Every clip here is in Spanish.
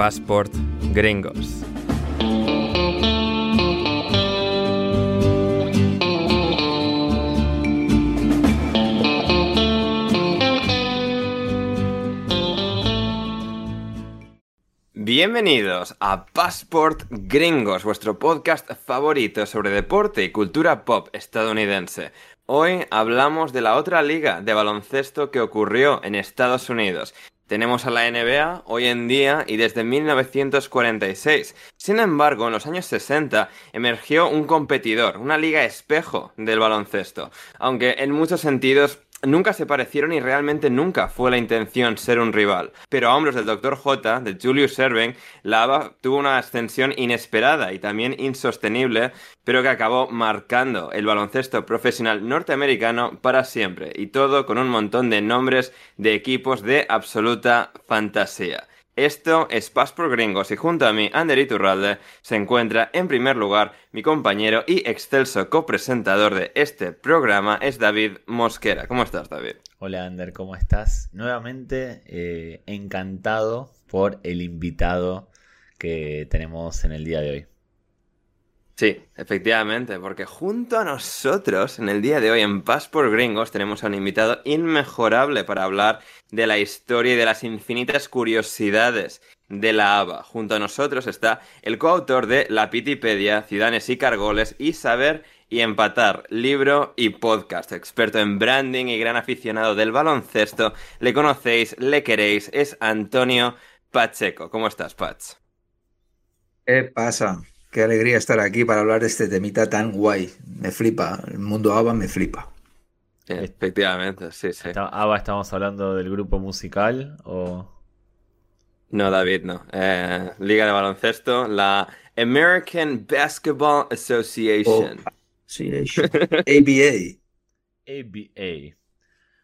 Passport Gringos. Bienvenidos a Passport Gringos, vuestro podcast favorito sobre deporte y cultura pop estadounidense. Hoy hablamos de la otra liga de baloncesto que ocurrió en Estados Unidos. Tenemos a la NBA hoy en día y desde 1946. Sin embargo, en los años 60 emergió un competidor, una liga espejo del baloncesto, aunque en muchos sentidos nunca se parecieron y realmente nunca fue la intención ser un rival. Pero a hombros del Dr. J, de Julius Erving, la ABA tuvo una ascensión inesperada y también insostenible, pero que acabó marcando el baloncesto profesional norteamericano para siempre, y todo con un montón de nombres de equipos de absoluta fantasía. Esto es Paz por Gringos y junto a mí, Ander Iturralde, se encuentra en primer lugar mi compañero y excelso copresentador de este programa es David Mosquera. ¿Cómo estás, David? Hola, Ander, ¿cómo estás? Nuevamente eh, encantado por el invitado que tenemos en el día de hoy. Sí, efectivamente, porque junto a nosotros en el día de hoy en Paz por Gringos tenemos a un invitado inmejorable para hablar de la historia y de las infinitas curiosidades de la ABA. Junto a nosotros está el coautor de La Pitipedia, Ciudadanos y Cargoles y Saber y Empatar, libro y podcast, experto en branding y gran aficionado del baloncesto. Le conocéis, le queréis, es Antonio Pacheco. ¿Cómo estás, Pach? ¿Qué pasa? Qué alegría estar aquí para hablar de este temita tan guay. Me flipa. El mundo ABBA me flipa. Efectivamente, sí, sí. ¿ABBA estamos hablando del grupo musical o...? No, David, no. Eh, Liga de baloncesto, la American Basketball Association. Oh, Association. ABA. ABA.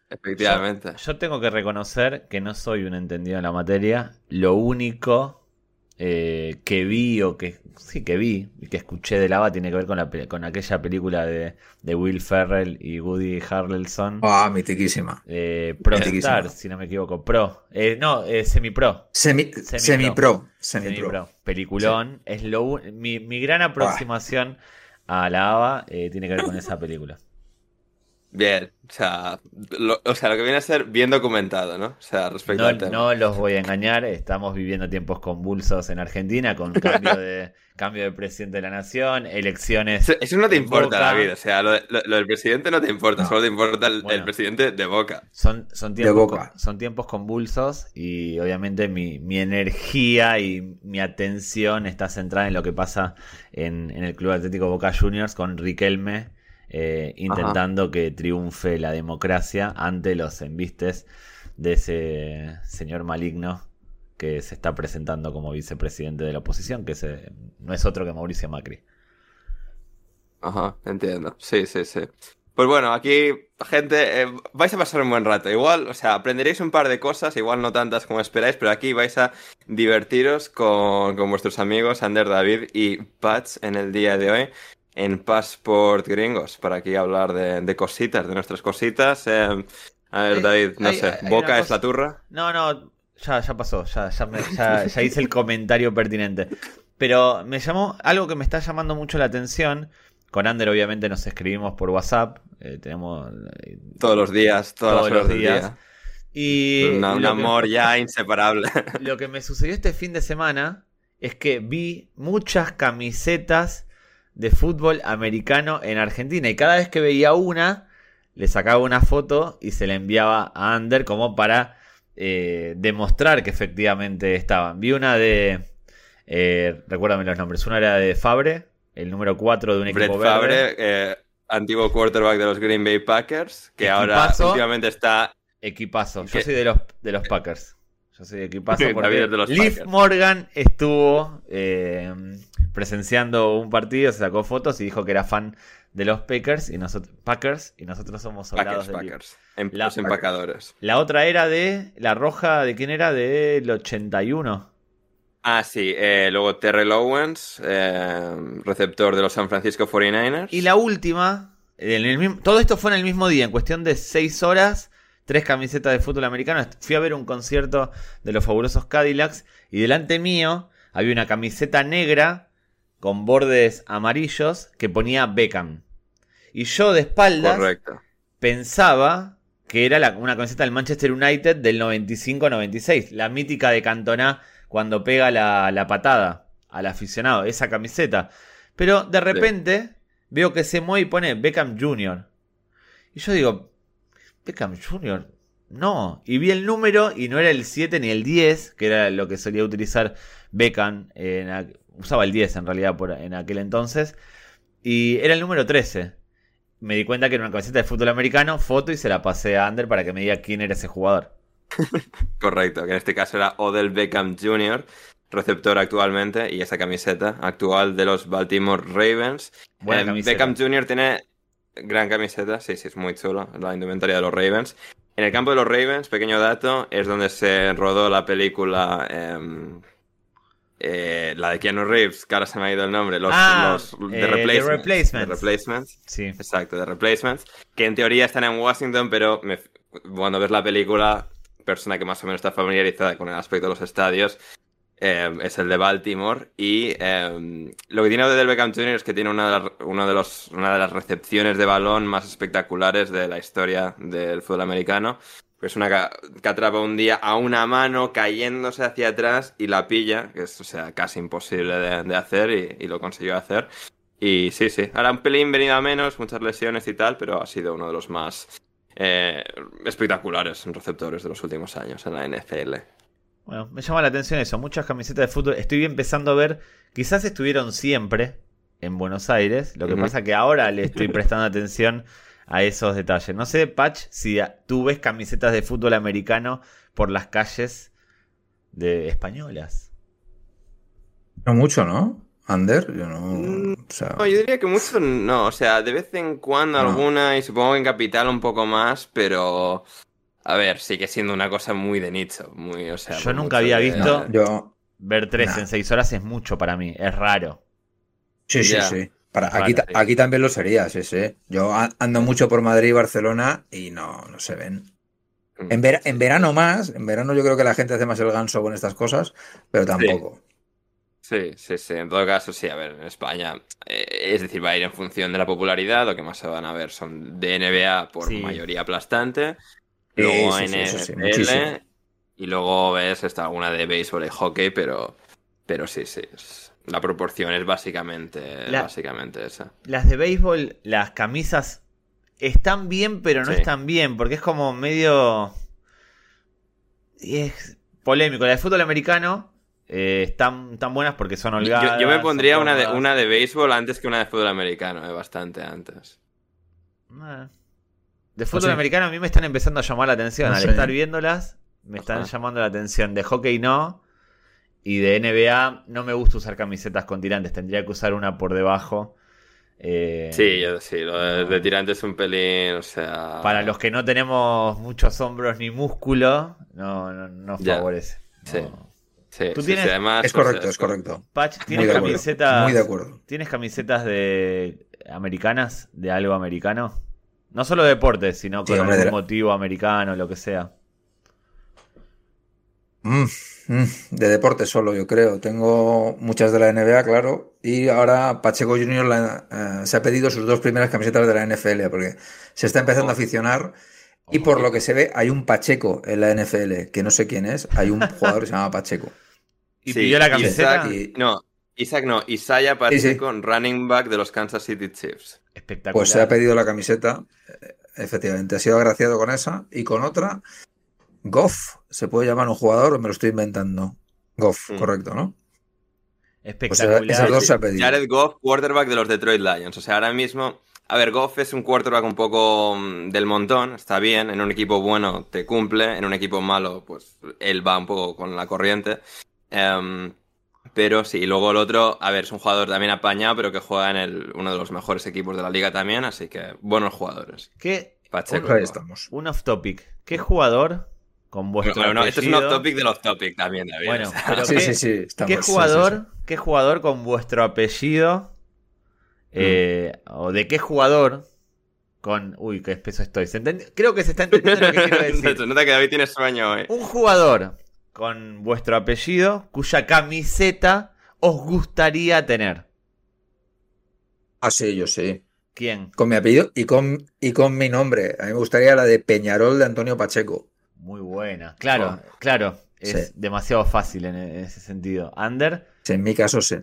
Efectivamente. Yo, yo tengo que reconocer que no soy un entendido en la materia. Lo único eh, que vi o que sí que vi y que escuché de lava tiene que ver con, la, con aquella película de, de, Will Ferrell y Woody Harrelson. Ah, mitiquísima. Eh, Pro Star, si no me equivoco. Pro. Eh, no, Semi Pro. Semi, semi Pro. Semi Pro. Peliculón. Sí. Es lo, mi, mi gran aproximación ah. a la ABA tiene que ver con esa película. Bien, o sea, lo, o sea, lo que viene a ser bien documentado, ¿no? O sea, respecto no, al tema. No los voy a engañar, estamos viviendo tiempos convulsos en Argentina con cambio de, cambio de presidente de la nación, elecciones. Eso no te importa, David, o sea, lo, lo, lo, del presidente no te importa, no. solo te importa el, bueno, el, presidente de Boca. Son, son, tiempos, de Boca. son tiempos convulsos y obviamente mi, mi, energía y mi atención está centrada en lo que pasa en, en el Club Atlético Boca Juniors con Riquelme eh, intentando Ajá. que triunfe la democracia ante los embistes de ese señor maligno que se está presentando como vicepresidente de la oposición, que se, no es otro que Mauricio Macri. Ajá, entiendo. Sí, sí, sí. Pues bueno, aquí, gente, eh, vais a pasar un buen rato. Igual, o sea, aprenderéis un par de cosas, igual no tantas como esperáis, pero aquí vais a divertiros con, con vuestros amigos Ander David y Pats en el día de hoy en Passport Gringos para aquí hablar de, de cositas, de nuestras cositas. Eh, a ver, David, no hay, sé, hay ¿Boca es cosa... la turra? No, no, ya, ya pasó, ya, ya, me, ya, ya, hice el comentario pertinente. Pero me llamó algo que me está llamando mucho la atención. Con Ander, obviamente, nos escribimos por WhatsApp. Eh, tenemos. Eh, todos los días, todas todos las los días. Día. Y. Una, un amor que, ya inseparable. Lo que me sucedió este fin de semana es que vi muchas camisetas de fútbol americano en Argentina. Y cada vez que veía una, le sacaba una foto y se la enviaba a Ander como para eh, demostrar que efectivamente estaban. Vi una de. Eh, recuérdame los nombres. Una era de Fabre, el número 4 de un Brett equipo Fabre, verde. Eh, antiguo quarterback de los Green Bay Packers, que Equipazo, ahora últimamente está. Equipazo. Yo soy de los, de los Packers. Yo soy de equipazo porque de los Liv Packers. Morgan estuvo eh, presenciando un partido, se sacó fotos y dijo que era fan de los Packers y nosotros Packers y nosotros somos soldados Packers, Packers. Em, La, los empacadores. La otra era de la roja de quién era del 81. Ah, sí. Eh, luego Terrell Owens, eh, receptor de los San Francisco 49ers. Y la última, en el mismo, todo esto fue en el mismo día, en cuestión de 6 horas tres camisetas de fútbol americano. Fui a ver un concierto de los fabulosos Cadillacs y delante mío había una camiseta negra con bordes amarillos que ponía Beckham. Y yo de espaldas pensaba que era una camiseta del Manchester United del 95-96, la mítica de Cantona cuando pega la, patada al aficionado, esa camiseta. Pero de repente veo que se mueve y pone Beckham Jr. Y yo digo, Beckham Jr. No. Y vi el número y no era el 7 ni el 10, que era lo que solía utilizar Beckham. usaba el 10 en realidad por, en aquel entonces. Y era el número 13. Me di cuenta que era una camiseta de fútbol americano, foto y se la pasé a Ander para que me diga quién era ese jugador. Correcto, que en este caso era Odell Beckham Jr., receptor actualmente, y esa camiseta actual de los Baltimore Ravens. Eh, Beckham Jr. tiene gran camiseta, sí, sí, es muy chulo, la indumentaria de los Ravens. En el campo de los Ravens, pequeño dato, es donde se rodó la película... Em, eh, la de Keanu Reeves, que ahora se me ha ido el nombre, los, ah, The, eh, replacements, replacements. Sí. Exacto, The Replacements, que en teoría están en Washington, pero cuando ves la película persona que más o menos está familiarizada con el aspecto de los estadios eh, es el de Baltimore. Y eh, lo que tiene Del Beckham Jr. es que tiene una de, las, de los, una de las recepciones de balón más espectaculares de la historia del fútbol americano. Es una que, atrapa un día a una mano cayéndose hacia atrás y la pilla, que es o sea, casi imposible de, hacer y, lo consiguió hacer. Y sí, sí, ahora un pelín venido a menos, muchas lesiones y tal, pero ha sido uno de los más eh, espectaculares receptores de los últimos años en la NFL. Bueno, me llama la atención eso, muchas camisetas de fútbol. Estoy empezando a ver, quizás estuvieron siempre en Buenos Aires, lo que pasa que ahora le estoy prestando atención a esos detalles. No sé, Patch, si tú ves camisetas de fútbol americano por las calles de españolas. No mucho, ¿no? Ander, yo no, mm, no. yo diría que mucho no. O sea, de vez en cuando alguna y supongo que en Capital un poco más, pero. A ver, sigue siendo una cosa muy de nicho. Muy, o sea, yo nunca había visto. yo... Ver tres en seis horas es mucho para mí, es raro. Sí, sí, sí. Para, aquí, aquí también lo sería, sí, sí. Yo ando mucho por Madrid y Barcelona y no, no se ven. Mm. En, en verano más, en verano yo creo que la gente hace más el ganso con estas cosas, pero tampoco. Sí, sí, sí. En todo caso, sí, a ver, en España, eh, es decir, va a ir en función de la popularidad. Lo que más se van a ver son de NBA por mayoría aplastante. Luego NFL. y luego ves esta alguna de béisbol y hockey, pero, pero sí, sí. la proporción es básicamente, básicamente esa. Las de béisbol, las camisas están bien, pero no están bien, porque es como medio. Y es polémico. La de fútbol americano eh, están tan buenas porque son holgadas. Yo, me pondría una de, una de béisbol antes que una de fútbol americano, eh, bastante antes. Eh. De fútbol americano a mí me están empezando a llamar la atención. Al estar viéndolas, me están llamando la atención. De hockey no. Y de NBA no me gusta usar camisetas con tirantes. Tendría que usar una por debajo. sí, yo, sí, lo de, tirantes es un pelín, o sea... Para los que no tenemos muchos hombros ni músculo, no, no, favorece. Sí. ¿Tú tienes... es correcto, es correcto. Patch, ¿tienes camisetas? Muy de acuerdo. ¿Tienes camisetas de americanas? ¿De algo americano? No solo de deportes, sino con algún motivo americano, lo que sea. Mm, mm, de deporte solo, yo creo. Tengo muchas de la NBA, claro. Y ahora Pacheco Junior eh, se ha pedido sus dos primeras camisetas de la NFL, porque se está empezando a aficionar. Y por lo que se ve, hay un Pacheco en la NFL, que no sé quién es. Hay un jugador que se llama Pacheco. ¿Y pidió la camiseta? No, Isaac no, Isaiah Pacheco, running back de los Kansas City Chiefs. Espectacular. Pues se ha pedido la camiseta, eh, efectivamente, ha sido agraciado con esa y con otra. Goff, ¿se puede llamar un jugador o me lo estoy inventando? Goff, mm. correcto, ¿no? Pues Espectacular. Pues esas dos se ha pedido. Jared Goff, quarterback de los Detroit Lions. O sea, ahora mismo, a ver, Goff es un quarterback un poco mm, del montón, está bien, en un equipo bueno te cumple, en un equipo malo, pues él va un poco con la corriente. Em, pero sí, y luego el otro, a ver, es un jugador también apañado, pero que juega en el, uno de los mejores equipos de la liga también, así que buenos jugadores. ¿Qué? Pacheco. Un, estamos. Un off topic. ¿Qué jugador con vuestro bueno, no, esto es un off topic del off topic también, David. Bueno, pero sí, ¿qué, sí, sí, ¿qué jugador, ¿qué jugador con vuestro apellido? Mm. Eh, ¿O de qué jugador con. Uy, qué espeso estoy. Creo que se está entendiendo lo que quiero decir. Nota que David tiene sueño hoy. Un jugador con vuestro apellido cuya camiseta os gustaría tener. Ah, sí, yo sí. ¿Quién? Con mi apellido y con, y con mi nombre. A mí me gustaría la de Peñarol de Antonio Pacheco. Muy buena. Claro, oh. claro. Es demasiado fácil en ese sentido. ¿Ander? en mi caso sí.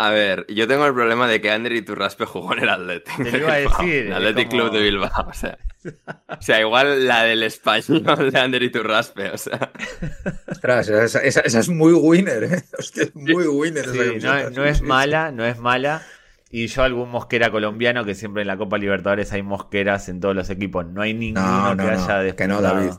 A ver, yo tengo el problema de que Ander y Turraspe jugó en el Athletic. Te iba a decir. El Athletic Club de Bilbao. O sea, o sea, igual la del español de Ander y Turraspe. O sea. Ostras, esa, es muy winner, ¿eh? Hostia, es muy winner. no, no es mala, no es mala. Y yo algún mosquera colombiano, que siempre en la Copa Libertadores hay mosqueras en todos los equipos. No hay ninguno que haya no, Que no, David.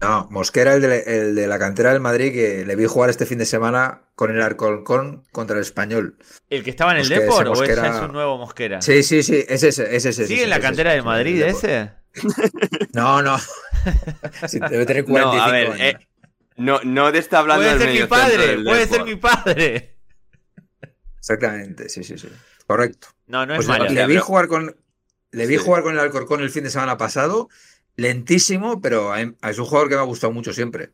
No, Mosquera, el de, el de, la cantera del Madrid, que le vi jugar este fin de semana con el Arcolcón contra el Español. ¿El que estaba en el Depor o ese es un nuevo Mosquera? Sí, sí, sí, es ese, es ese. ¿Sigue en la cantera del Madrid ese? No, no. debe tener 45 no, a ver, eh, no, no te está hablando puede ser mi padre, puede ser mi padre. Exactamente, sí, sí, sí. Correcto. No, no es pues malo. Le vi jugar con, le vi jugar con el Alcorcón el fin de semana pasado. Lentísimo, pero es un jugador que me ha gustado mucho siempre.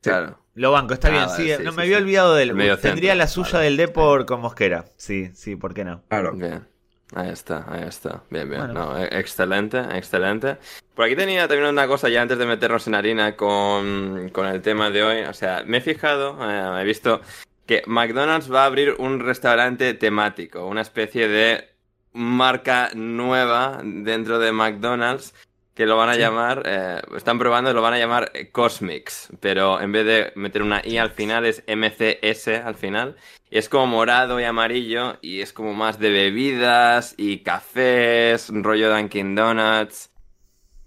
Claro. Lo banco, está bien. Sí, no me había olvidado de él. Tendría la suya del Depor con Mosquera. Sí, sí, ¿por qué no? Claro. Bien. Ahí está, ahí está. Bien, bien. No, e-, excelente, excelente. Por aquí tenía también una cosa ya antes de meternos en harina con, con el tema de hoy. O sea, me he fijado, eh, he visto que McDonald's va a abrir un restaurante temático, una especie de marca nueva dentro de McDonald's que lo van a llamar, eh, están probando, lo van a llamar Cosmix, pero en vez de meter una I al final es MCS al final. Y es como morado y amarillo y es como más de bebidas y cafés, rollo Dunkin' Donuts.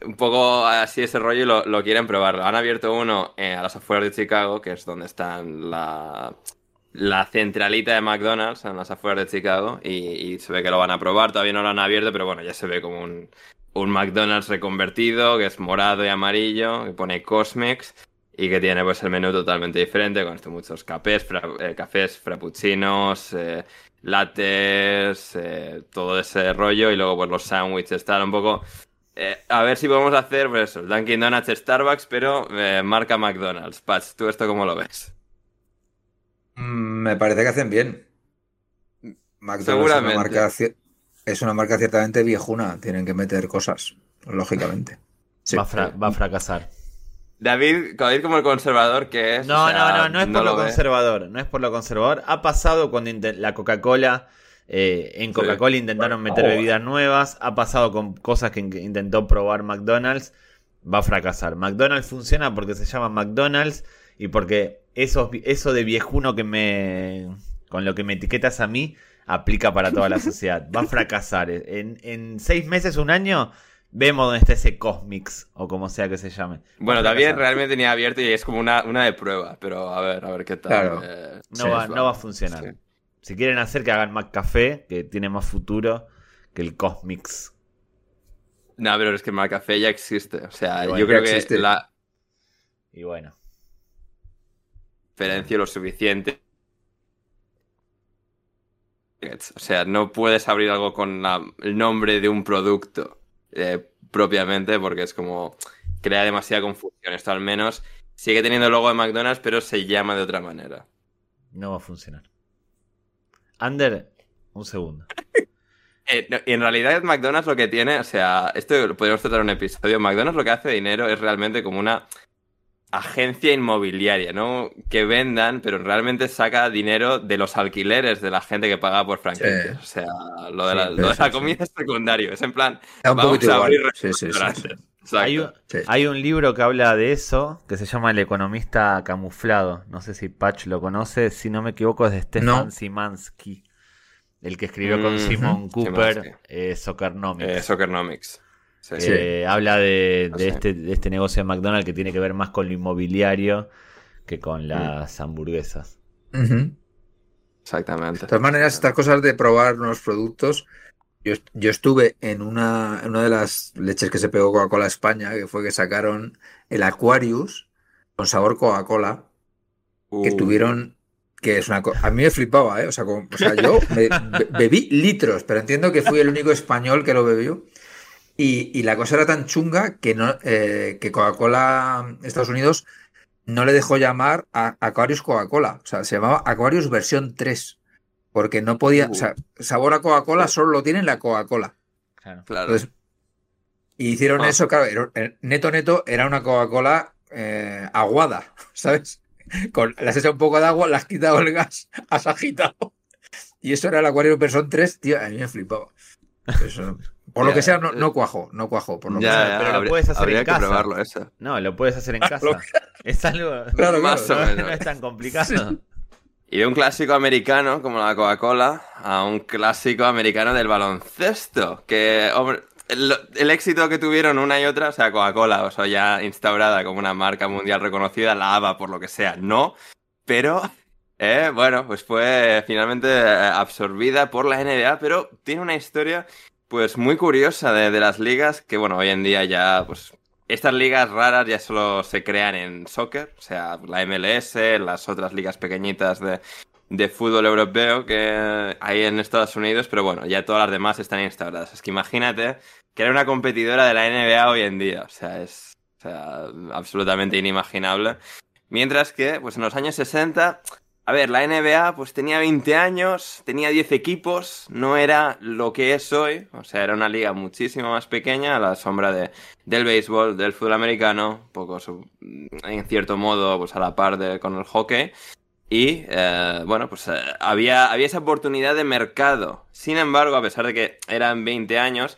Un poco así ese rollo y lo, quieren probar. Han abierto uno eh, a las afueras de Chicago, que es donde están la, la centralita de McDonald's en las afueras de Chicago y, se ve que lo van a probar. Todavía no lo han abierto, pero bueno, ya se ve como un, un McDonald's reconvertido que es morado y amarillo, que pone Cosmex y que tiene pues el menú totalmente diferente con esto muchos cafés, eh, cafés frappuccinos, eh, lattes, eh, todo ese rollo y luego pues los sándwiches, tal, un poco... a ver si podemos hacer pues eso, Dunkin' Donuts, Starbucks, pero marca McDonald's. Patch, ¿tú esto cómo lo ves? Mm, me parece que hacen bien. McDonald's Es una, marca, es una marca ciertamente viejuna. Tienen que meter cosas, lógicamente. Va, a fracasar. David, David como el conservador que es. No, no, no, no es por lo, conservador. No es por lo conservador. Ha pasado cuando la Coca-Cola. Eh, en Coca-Cola intentaron meter bebidas nuevas. Ha pasado con cosas que intentó probar McDonald's. Va a fracasar. McDonald's funciona porque se llama McDonald's y porque eso, eso de viejuno que me. con lo que me etiquetas a mí, aplica para toda la sociedad. Va a fracasar. En, en seis meses, un año, vemos dónde está ese Cosmix, o como sea que se llame. Bueno, también realmente tenía abierto y es como una, una de prueba, pero a ver, a ver qué tal. Eh, no, va, no va a funcionar. Si quieren hacer que hagan más café, que tiene más futuro que el Cosmix. No, pero es que el café ya existe. O sea, yo creo que la. Y bueno diferencia lo suficiente. O sea, no puedes abrir algo con el nombre de un producto eh, propiamente porque es como crea demasiada confusión. Esto al menos sigue teniendo el logo de McDonald's, pero se llama de otra manera. No va a funcionar. Ander, un segundo. Eh, y en realidad McDonald's lo que tiene, o sea, esto podríamos tratar un episodio. McDonald's lo que hace dinero es realmente como una agencia inmobiliaria, ¿no? Que vendan, pero realmente saca dinero de los alquileres de la gente que paga por franquicias. O sea, lo de la, comida es secundario. Es en plan, vamos a abrir hay, un, hay, un, libro que habla de eso, que se llama El economista camuflado. No sé si Patch lo conoce, si no me equivoco es de Stefan Simansky, el que escribió con Simon Cooper eh, Soccernomics. Eh, Soccernomics. Eh, habla de, este, de, este, negocio de McDonald's que tiene que ver más con lo inmobiliario que con mm. las hamburguesas. Exactamente. De todas maneras, estas cosas de probar nuevos productos. Yo, estuve en una, una, de las leches que se pegó Coca-Cola España, que fue que sacaron el Aquarius con sabor Coca-Cola, que uh. tuvieron que es una A mí me flipaba, ¿eh? O sea, yo bebí litros, pero entiendo que fui el único español que lo bebió. Y, la cosa era tan chunga que, no, eh, que Coca-Cola Estados Unidos no le dejó llamar a Aquarius Coca-Cola. O sea, se llamaba Aquarius versión 3. Porque no podía. O sea, sabor a Coca-Cola solo lo tiene la Coca-Cola. Claro. y hicieron ah. eso, claro. Neto Neto era una Coca-Cola eh, aguada, ¿sabes? Con, le has echado un poco de agua, le has quitado el gas, has agitado. Y eso era el Aquarius versión 3, tío, a mí me flipaba. Eso. Por lo que sea, no, no cuajo, no cuajo. Por lo que sea. pero lo puedes hacer en casa. No, lo puedes hacer en casa. es algo claro, más o menos. No es tan complicado. Y de un clásico americano como la Coca-Cola a un clásico americano del baloncesto. Que, hombre, el, éxito que tuvieron una y otra, o sea, Coca-Cola, o sea, ya instaurada como una marca mundial reconocida, la ABA por lo que sea, no. Pero, eh, bueno, pues fue finalmente eh, absorbida por la NBA, pero tiene una historia pues muy curiosa de, las ligas que, bueno, hoy en día ya, pues, estas ligas raras ya solo se crean en soccer, o sea, la MLS, las otras ligas pequeñitas de, de fútbol europeo que hay en Estados Unidos, pero bueno, ya todas las demás están instauradas. Es que imagínate que era una competidora de la NBA hoy en día, o sea, es o sea, absolutamente inimaginable. Mientras que, pues en los años 60 a ver, la NBA pues tenía 20 años, tenía 10 equipos, no era lo que es hoy, o sea, era una liga muchísimo más pequeña, a la sombra de, del béisbol, del fútbol americano, poco en cierto modo pues a la par de, con el hockey. Y eh, bueno, pues eh, había, había esa oportunidad de mercado. Sin embargo, a pesar de que eran 20 años,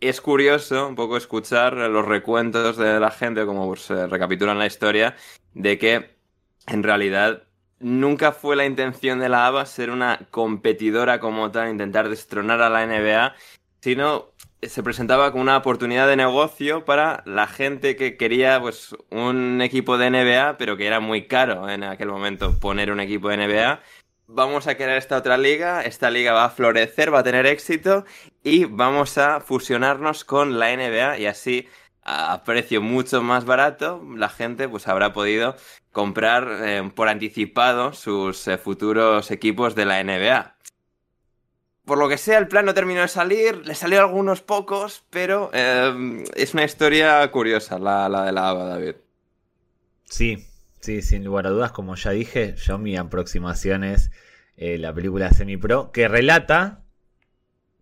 es curioso un poco escuchar los recuentos de la gente, como pues, se recapitulan la historia, de que en realidad nunca fue la intención de la ABA ser una competidora como tal, intentar destronar a la NBA, sino se presentaba como una oportunidad de negocio para la gente que quería pues un equipo de NBA, pero que era muy caro en aquel momento poner un equipo de NBA. Vamos a crear esta otra liga, esta liga va a florecer, va a tener éxito y vamos a fusionarnos con la NBA y así a precio mucho más barato la gente pues habrá podido comprar eh, por anticipado sus eh, futuros equipos de la NBA. Por lo que sea, el plan no terminó de salir, le salió algunos pocos, pero eh, es una historia curiosa la, la de la ABA, David. Sí, sí, sin lugar a dudas, como ya dije, yo mi aproximación es la película Semi Pro, que relata,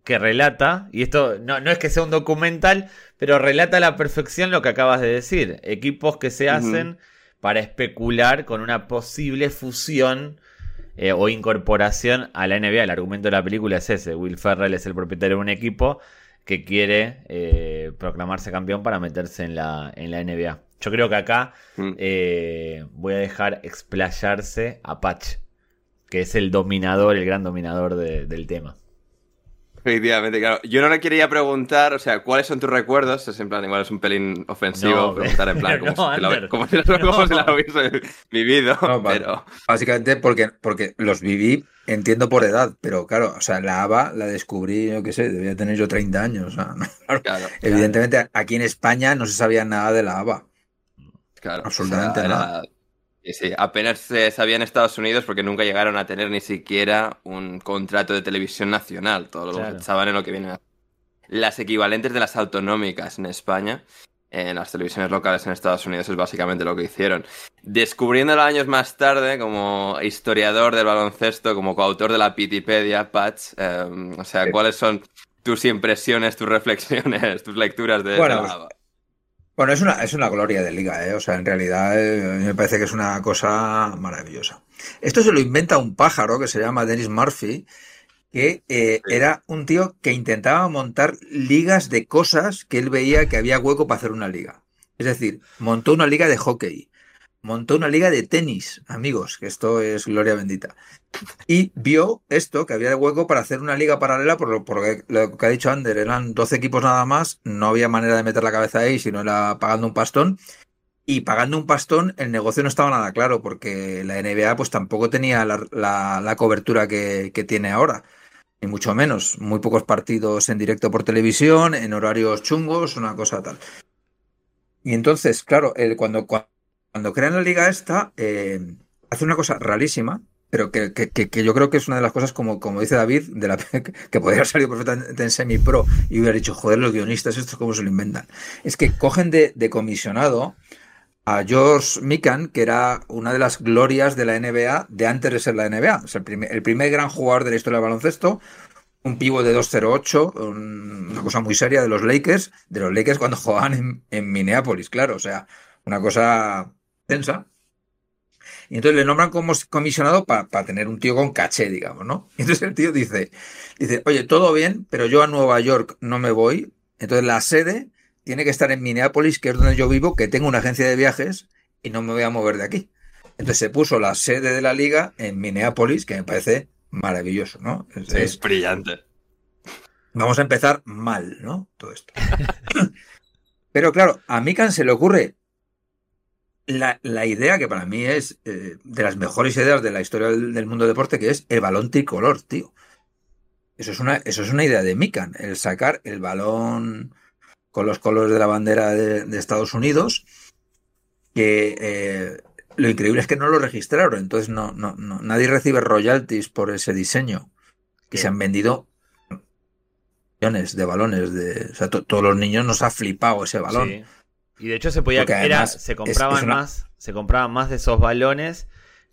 que relata, y esto no, no, es que sea un documental, pero relata a la perfección lo que acabas de decir, equipos que se hacen para especular con una posible fusión eh, o incorporación a la NBA. El argumento de la película es ese. Will Ferrell es el propietario de un equipo que quiere eh, proclamarse campeón para meterse en la, en la NBA. Yo creo que acá mm. eh, voy a dejar explayarse a Patch, que es el dominador, el gran dominador del tema. Efectivamente, claro. Yo no le quería preguntar, o sea, ¿cuáles son tus recuerdos? Es en plan, igual es un pelín ofensivo preguntar en plan, como, si, lo, como, si, lo, hubiese vivido. pero... Básicamente porque, porque los viví, entiendo por edad, pero claro, o sea, la ABA la descubrí, yo qué sé, debía tener yo 30 años. O sea, claro, Evidentemente, aquí en España no se sabía nada de la ABA. Claro. Absolutamente nada. Sí, sí, apenas se sabía en Estados Unidos porque nunca llegaron a tener ni siquiera un contrato de televisión nacional. Todos lo pensaban en lo que viene. Las equivalentes de las autonómicas en España, en las televisiones locales en Estados Unidos, es básicamente lo que hicieron. Descubriéndolo años más tarde, como historiador del baloncesto, como coautor de la Pitipedia, Patch, em, o sea, ¿cuáles son tus impresiones, tus reflexiones, tus lecturas de, bueno, bueno, es una, es una gloria de liga, ¿eh? O sea, en realidad eh, me parece que es una cosa maravillosa. Esto se lo inventa un pájaro que se llama Dennis Murphy, que eh, era un tío que intentaba montar ligas de cosas que él veía que había hueco para hacer una liga. Es decir, montó una liga de hockey, montó una liga de tenis, amigos, que esto es gloria bendita. Y vio esto, que había hueco para hacer una liga paralela, por lo, lo que ha dicho Ander, eran 12 equipos nada más, no había manera de meter la cabeza ahí, sino era pagando un pastón. Y pagando un pastón, el negocio no estaba nada claro, porque la NBA pues tampoco tenía la, cobertura que, tiene ahora, ni mucho menos. Muy pocos partidos en directo por televisión, en horarios chungos, una cosa tal. Y entonces, claro, cuando, cuando crean la liga esta, eh, hace una cosa rarísima, pero que, yo creo que es una de las cosas, como, como dice David, de la que podría haber salido perfectamente en semi-pro y hubiera dicho, joder, los guionistas, estos cómo se lo inventan. Es que cogen de, comisionado a George Mikan, que era una de las glorias de la NBA de antes de ser la NBA. O sea, el, primer, el primer gran jugador de la historia del baloncesto, un pivo de 2.08, una cosa muy seria de los Lakers, de los Lakers cuando jugaban en, en Minneapolis, claro, o sea, una cosa tensa. Y entonces le nombran como comisionado para tener un tío con caché, digamos, ¿no? Y entonces el tío dice, dice, oye, todo bien, pero yo a Nueva York no me voy. Entonces la sede tiene que estar en Minneapolis, que es donde yo vivo, que tengo una agencia de viajes y no me voy a mover de aquí. Entonces se puso la sede de la liga en Minneapolis, que me parece maravilloso, ¿no? Es, brillante. Vamos a empezar mal, ¿no? Todo esto. Pero claro, a Mikan se le ocurre la, idea que para mí es eh, de las mejores ideas de la historia del, mundo deporte, que es el balón tricolor, tío. Eso es una, eso es una idea de Mikan, el sacar el balón con los colores de la bandera de, Estados Unidos, que eh, lo increíble es que no lo registraron, entonces no, no, nadie recibe royalties por ese diseño, que se han vendido millones de balones, de, o sea, todos los niños nos ha flipado ese balón. Y de hecho se podía era, se compraban más, se compraban más de esos balones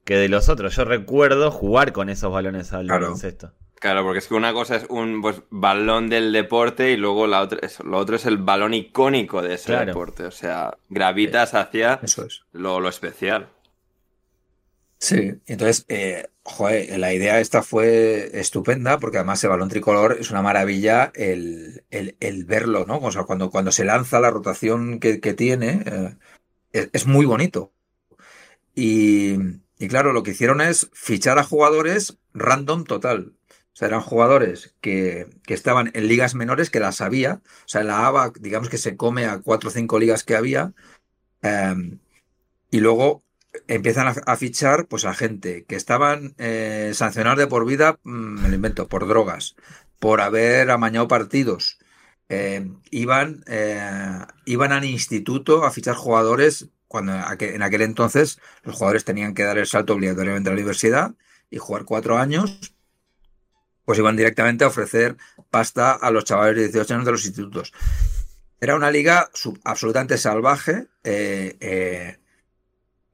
que de los otros. Yo recuerdo jugar con esos balones al baloncesto. Claro, porque es que una cosa es un pues, balón del deporte y luego la otra, lo otro es el balón icónico de ese deporte. O sea, gravitas hacia lo, lo especial. Sí, entonces, eh, joder, la idea esta fue estupenda porque además el balón tricolor es una maravilla el, el, verlo, ¿no? O sea, cuando, cuando se lanza la rotación que, tiene, eh, es, muy bonito. Y, y, claro, lo que hicieron es fichar a jugadores random total. O sea, eran jugadores que, que estaban en ligas menores que las había. O sea, la ABA, digamos que se come a cuatro o cinco ligas que había. Em, y luego empiezan a, fichar pues a gente que estaban eh, sancionados de por vida, mm, me lo invento, por drogas, por haber amañado partidos. Eh, iban, eh, iban al instituto a fichar jugadores cuando en aquel entonces los jugadores tenían que dar el salto obligatoriamente a la universidad y jugar cuatro años, pues iban directamente a ofrecer pasta a los chavales de 18 años de los institutos. Era una liga absolutamente salvaje. Eh,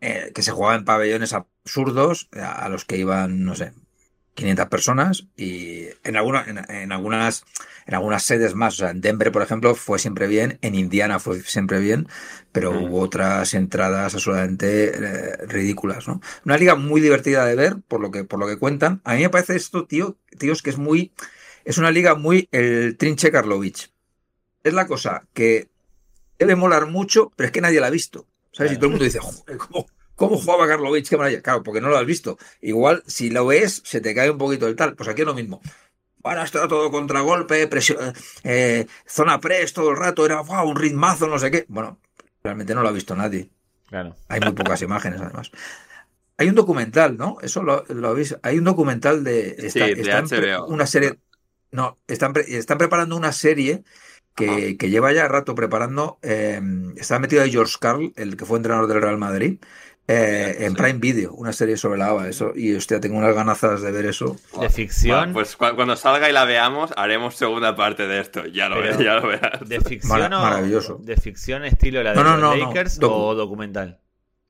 eh, que se jugaba en pabellones absurdos a, los que iban, no sé, 500 personas y en, alguna, en, algunas, en algunas sedes más. O sea, en Denver, por ejemplo, fue siempre bien, en Indiana fue siempre bien, pero mm. hubo otras entradas absolutamente eh, ridículas, ¿no? Una liga muy divertida de ver, por lo que, por lo que cuentan. A mí me parece esto, tío, tíos, que es muy. Es una liga muy el Trinche Karlovich. Es la cosa que debe molar mucho, pero es que nadie la ha visto. ¿Sabes? Y todo el mundo dice, ¿cómo, ¿cómo jugaba Karlovich? Qué maravilla. Claro, porque no lo has visto. Igual, si lo ves, se te cae un poquito el tal. Pues aquí es lo mismo. Ahora está todo contragolpe, presión, eh, zona press todo el rato, era un ritmazo, no sé qué. Bueno, realmente no lo ha visto nadie. Claro. Hay muy pocas imágenes, además. Hay un documental, ¿no? Eso lo, lo habéis. Hay un documental de. sí, de Una serie. No, están, están preparando una serie que, lleva ya rato preparando. Eh, está metido ahí George Carl, el que fue entrenador del Real Madrid. Eh, en Prime Video, una serie sobre la ABA, eso. Y hostia, tengo unas ganazas de ver eso. ¿De ficción? pues cuando salga y la veamos, haremos segunda parte de esto. Ya lo, ya lo verás. ¿De ficción Maravilloso. ¿De ficción estilo la de los Lakers o documental?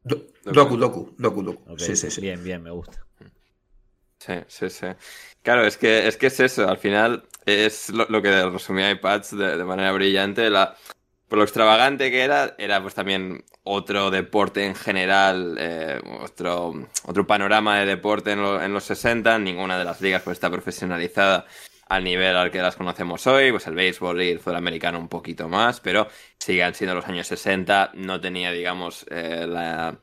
docu, docu, docu, docu. sí, sí, sí. Bien, bien, me gusta. Sí, sí, sí. Claro, es que es, que es eso. Al final es lo, que resumía iPads de, manera brillante. La, por lo extravagante que era, era pues también otro deporte en general, eh, otro, otro panorama de deporte en, en, los 60. Ninguna de las ligas pues está profesionalizada al nivel al que las conocemos hoy. Pues el béisbol y el fútbol americano un poquito más, pero siguen siendo los años 60. No tenía, digamos, eh, la,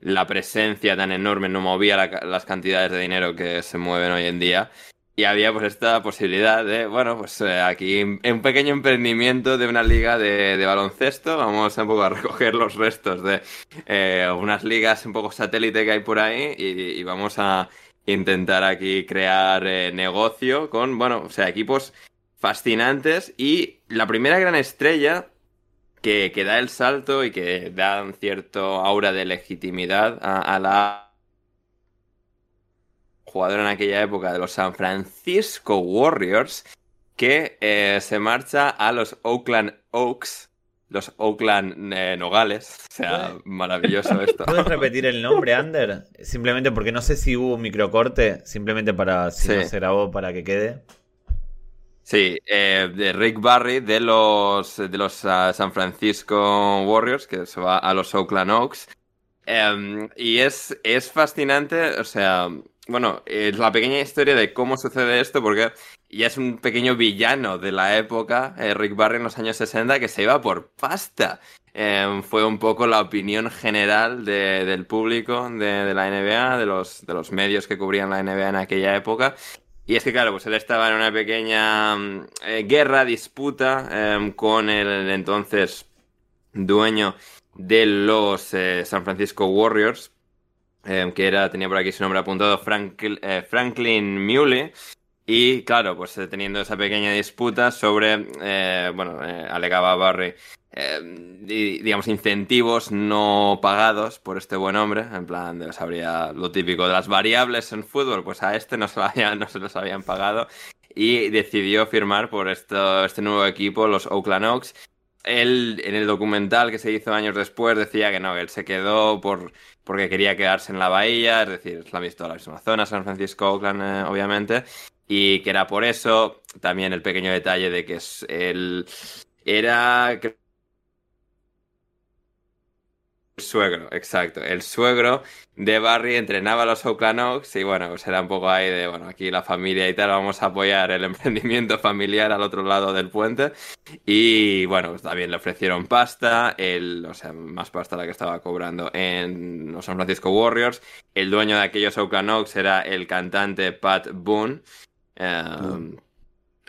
la, presencia tan enorme, no movía las cantidades de dinero que se mueven hoy en día. Y había pues esta posibilidad de, bueno, pues eh, aquí un pequeño emprendimiento de una liga de, baloncesto. Vamos un poco a recoger los restos de eh, unas ligas un poco satélite que hay por ahí y, vamos a intentar aquí crear eh, negocio con, bueno, o sea, equipos fascinantes y la primera gran estrella que, que da el salto y que da cierto aura de legitimidad a la jugador en aquella época de los San Francisco Warriors, que eh, se marcha a los Oakland Oaks, los Oakland eh, Nogales. O sea, maravilloso esto. ¿Puedes repetir el nombre, Ander? Simplemente porque no sé si hubo un microcorte, simplemente para si no se grabó para que quede. Sí, eh, de Rick Barry de los, de los ah, San Francisco Warriors, que se va a los Oakland Oaks. Em, y es, es fascinante, o sea, bueno, es la pequeña historia de cómo sucede esto, porque ya es un pequeño villano de la época, eh, Rick Barry en los años 60, que se iba por pasta. Em, fue un poco la opinión general del público de, la NBA, de los, de los medios que cubrían la NBA en aquella época. Y es que, claro, pues él estaba en una pequeña mm, eh, guerra, disputa em, con el entonces dueño de los eh, San Francisco Warriors, em, que era, tenía por aquí su nombre apuntado, eh, Franklin Muley. Y claro, pues teniendo esa pequeña disputa sobre, bueno, alegaba Barry eh, digamos, incentivos no pagados por este buen hombre. En plan, de, habría lo típico de las variables en fútbol, pues a este no se, no se los habían pagado. Y decidió firmar por esto, este nuevo equipo, los Oakland Oaks. Él, en el documental que se hizo años después, decía que no, que él se quedó por, porque quería quedarse en la bahía, es decir, la ha visto la misma zona, San Francisco, Oakland, eh, obviamente, y que era por eso, también el pequeño detalle de que es, él era, suegro, exacto. El suegro de Barry entrenaba a los Oakland Oaks y bueno, pues era un poco ahí de, bueno, aquí la familia y tal, vamos a apoyar el emprendimiento familiar al otro lado del puente. Y bueno, pues también le ofrecieron pasta, el, o sea, más pasta la que estaba cobrando en los San Francisco Warriors. El dueño de aquellos Oakland Oaks era el cantante Pat Boone. Eh,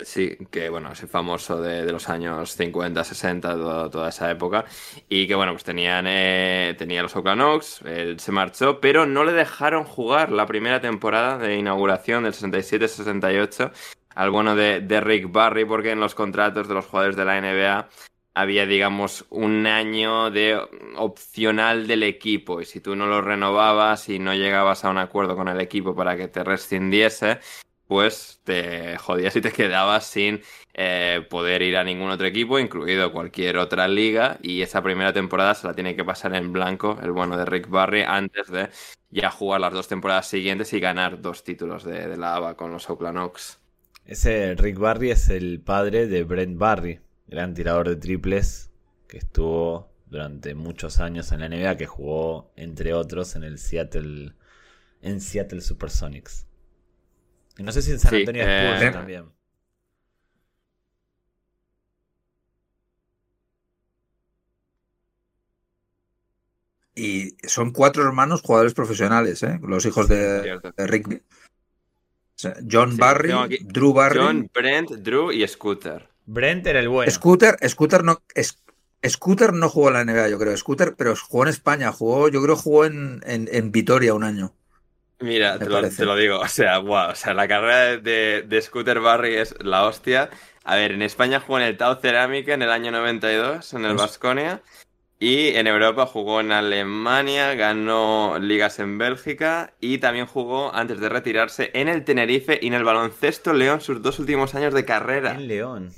Sí, que bueno, es famoso de, los años 50, 60, toda esa época. Y que bueno, pues tenían eh, tenía los Oakland él se marchó, pero no le dejaron jugar la primera temporada de inauguración del 67-68 al bueno de, de Rick Barry, porque en los contratos de los jugadores de la NBA había, digamos, un año de opcional del equipo. Y si tú no lo renovabas y no llegabas a un acuerdo con el equipo para que te rescindiese, pues te jodías y te quedabas sin eh, poder ir a ningún otro equipo, incluido cualquier otra liga, y esa primera temporada se la tiene que pasar en blanco el bueno de Rick Barry antes de ya jugar las dos temporadas siguientes y ganar dos títulos de, la ABA con los Oakland Oaks. Ese Rick Barry es el padre de Brent Barry, gran tirador de triples que estuvo durante muchos años en la NBA, que jugó entre otros en el Seattle en Seattle Supersonics. Y no sé si en San Antonio eh, también. Y son cuatro hermanos jugadores profesionales, ¿eh? los hijos de, Rick. John Barry, Drew Barry. John, Brent, Drew y Scooter. Brent era el bueno. Scooter, Scooter no, Scooter no jugó en la NBA, yo creo. Scooter, pero jugó en España. Jugó, yo creo jugó en, en Vitoria un año. Mira, te lo, digo, o sea, wow, o sea, la carrera de, Scooter Barry es la hostia. A ver, en España jugó en el Tau Cerámica en el año 92, en el Vasconia. Y en Europa jugó en Alemania, ganó ligas en Bélgica y también jugó, antes de retirarse, en el Tenerife y en el baloncesto León sus dos últimos años de carrera. En León.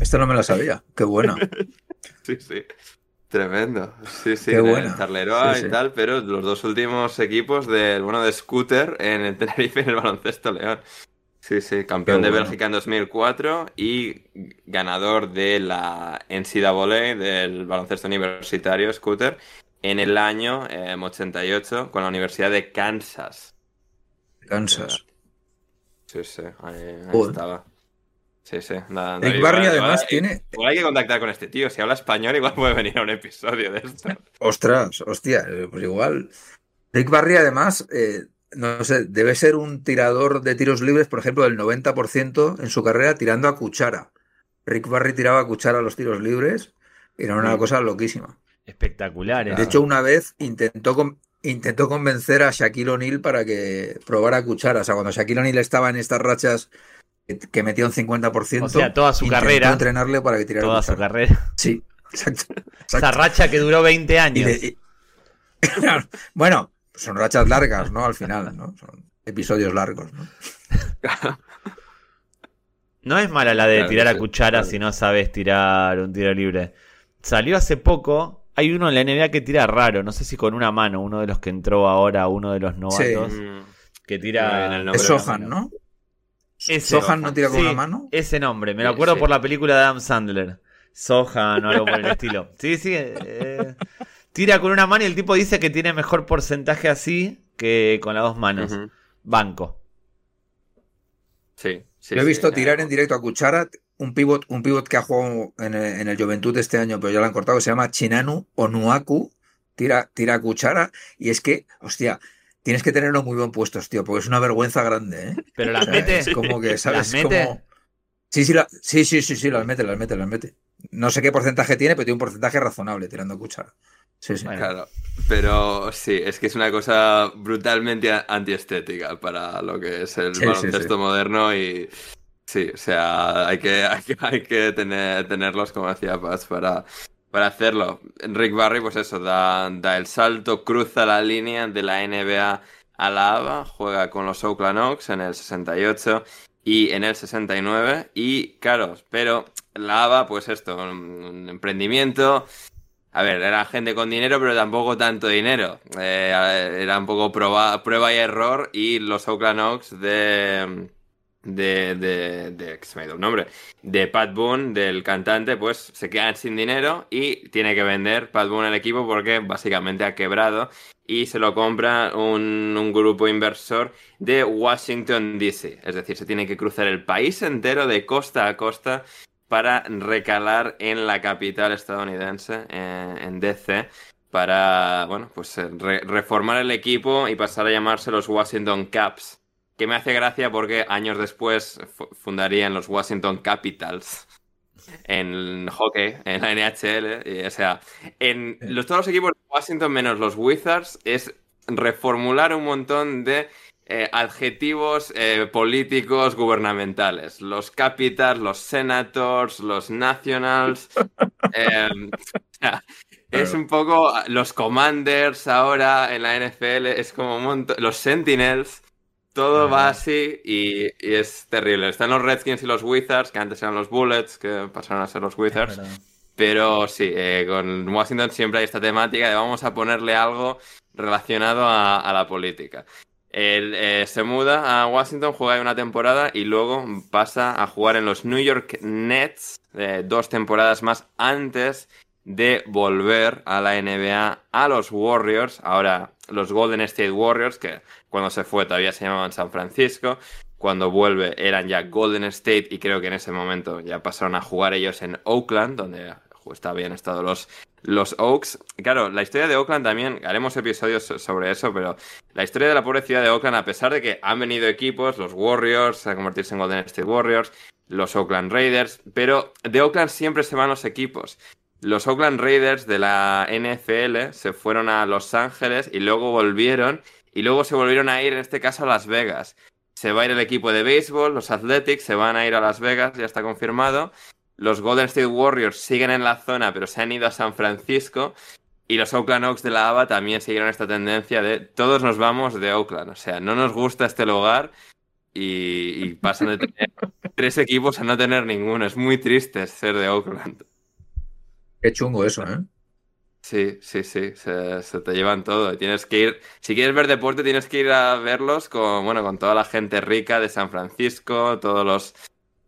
Esto no me lo sabía. Qué bueno. sí, sí. Tremendo. Sí, sí, Qué Charleroa y tal, pero los dos últimos equipos del bueno de Scooter en el Tenerife y en el baloncesto León. Sí, sí, campeón de Bélgica en 2004 y ganador de la NCAA del baloncesto universitario Scooter en el año 88 eh, con la Universidad de Kansas. Kansas. Sí, sí, ahí estaba. Sí, sí. Nada, Rick Barry además tiene. Igual hay que contactar con este tío. Si habla español, igual puede venir a un episodio de esto. Ostras, hostia, eh, pues igual. Rick Barry además, eh, no sé, debe ser un tirador de tiros libres, por ejemplo, del 90% en su carrera tirando a cuchara. Rick Barry tiraba a cuchara los tiros libres y era una cosa loquísima. Espectacular. De hecho, una vez intentó, intentó convencer a Shaquille O'Neal para que probara cuchara. O sea, cuando Shaquille O'Neal estaba en estas rachas que metió un 50%. O sea, toda su carrera. entrenarle para que tirara. Toda su carrera. Sí, exacto. Esa racha que duró 20 años. bueno, son rachas largas, ¿no? Al final, ¿no? episodios largos, ¿no? no es mala la de tirar a cuchara si no sabes tirar un tiro libre. Salió hace poco. Hay uno en la NBA que tira raro, no sé si con una mano, uno de los que entró ahora, uno de los novatos, que tira... Es Sohan, ¿no? ¿Sohan no tira con una mano? Ese nombre, me lo acuerdo por la película de Adam Sandler. Sohan o algo por el estilo. Sí, sí. Eh, tira con una mano y el tipo dice que tiene mejor porcentaje así que con las dos manos. Banco. Sí, Yo he visto tirar en directo a Cuchara un pivot, un pivot que ha jugado en el, Juventud este año, pero ya lo han cortado, se llama Chinanu Onuaku. Tira, tira a Cuchara y es que, hostia, tienes que tenerlo muy buen puestos, tío, porque es una vergüenza grande, ¿eh? Pero las mete. Es como que, ¿sabes? Como... Sí, sí, sí, sí, sí, sí, las mete, las mete, las mete. No sé qué porcentaje tiene, pero tiene un porcentaje razonable tirando cuchara. Sí, sí. Claro. Pero sí, es que es una cosa brutalmente antiestética para lo que es el baloncesto moderno y sí, o sea, hay que, hay que, tener, tenerlos, como decía Paz, para, para hacerlo. Rick Barry, pues eso, da, da el salto, cruza la línea de la NBA a la ABA, juega con los Oakland Oaks en el 68 y en el 69 y claro, pero la ABA, pues esto, un, emprendimiento. A ver, era gente con dinero, pero tampoco tanto dinero. Eh, era un poco prueba, prueba y error. Y los Oakland Oaks de. De, de, de, se me ha ido un nombre, de Pat Boone, del cantante, pues se quedan sin dinero y tiene que vender Pat Boone el equipo porque básicamente ha quebrado y se lo compra un, un, grupo inversor de Washington DC. Es decir, se tiene que cruzar el país entero de costa a costa para recalar en la capital estadounidense, eh, en DC, para, bueno, pues eh, reformar el equipo y pasar a llamarse los Washington Caps. Que me hace gracia porque años después fundarían los Washington Capitals en hockey, en la NHL. Y, o sea, en los, todos los equipos de Washington menos los Wizards es reformular un montón de eh, adjetivos eh, políticos gubernamentales. Los capitals, los senators, los nationals. Em, es un poco los commanders ahora en la NFL, es como un montón. Los sentinels. Todo va así y, es terrible. Están los Redskins y los Wizards, que antes eran los Bullets, que pasaron a ser los Wizards. Pero sí, eh, con Washington siempre hay esta temática de vamos a ponerle algo relacionado a la política. Él eh, se muda a Washington, juega una temporada y luego pasa a jugar en los New York Nets eh, dos temporadas más antes de volver a la NBA a los Warriors, ahora los Golden State Warriors, que cuando se fue todavía se llamaban San Francisco, cuando vuelve eran ya Golden State y creo que en ese momento ya pasaron a jugar ellos en Oakland, donde habían estado los los Oaks. Claro, la historia de Oakland también, haremos episodios sobre eso, pero la historia de la pobre ciudad de Oakland, a pesar de que han venido equipos, los Warriors, a convertirse en Golden State Warriors, los Oakland Raiders, pero de Oakland siempre se van los equipos. Los Oakland Raiders de la NFL se fueron a Los Ángeles y luego volvieron, y luego se volvieron a ir, en este caso, a Las Vegas. Se va a ir el equipo de béisbol, los Athletics se van a ir a Las Vegas, ya está confirmado. Los Golden State Warriors siguen en la zona, pero se han ido a San Francisco. Y los Oakland Oaks de la ABA también siguieron esta tendencia de todos nos vamos de Oakland. O sea, no nos gusta este lugar y, pasan de tener tres equipos a no tener ninguno. Es muy triste ser de Oakland. Qué chungo eso, ¿eh? Sí, sí, sí, se, te llevan todo. Tienes que ir, si quieres ver deporte, tienes que ir a verlos con, bueno, con toda la gente rica de San Francisco, todos los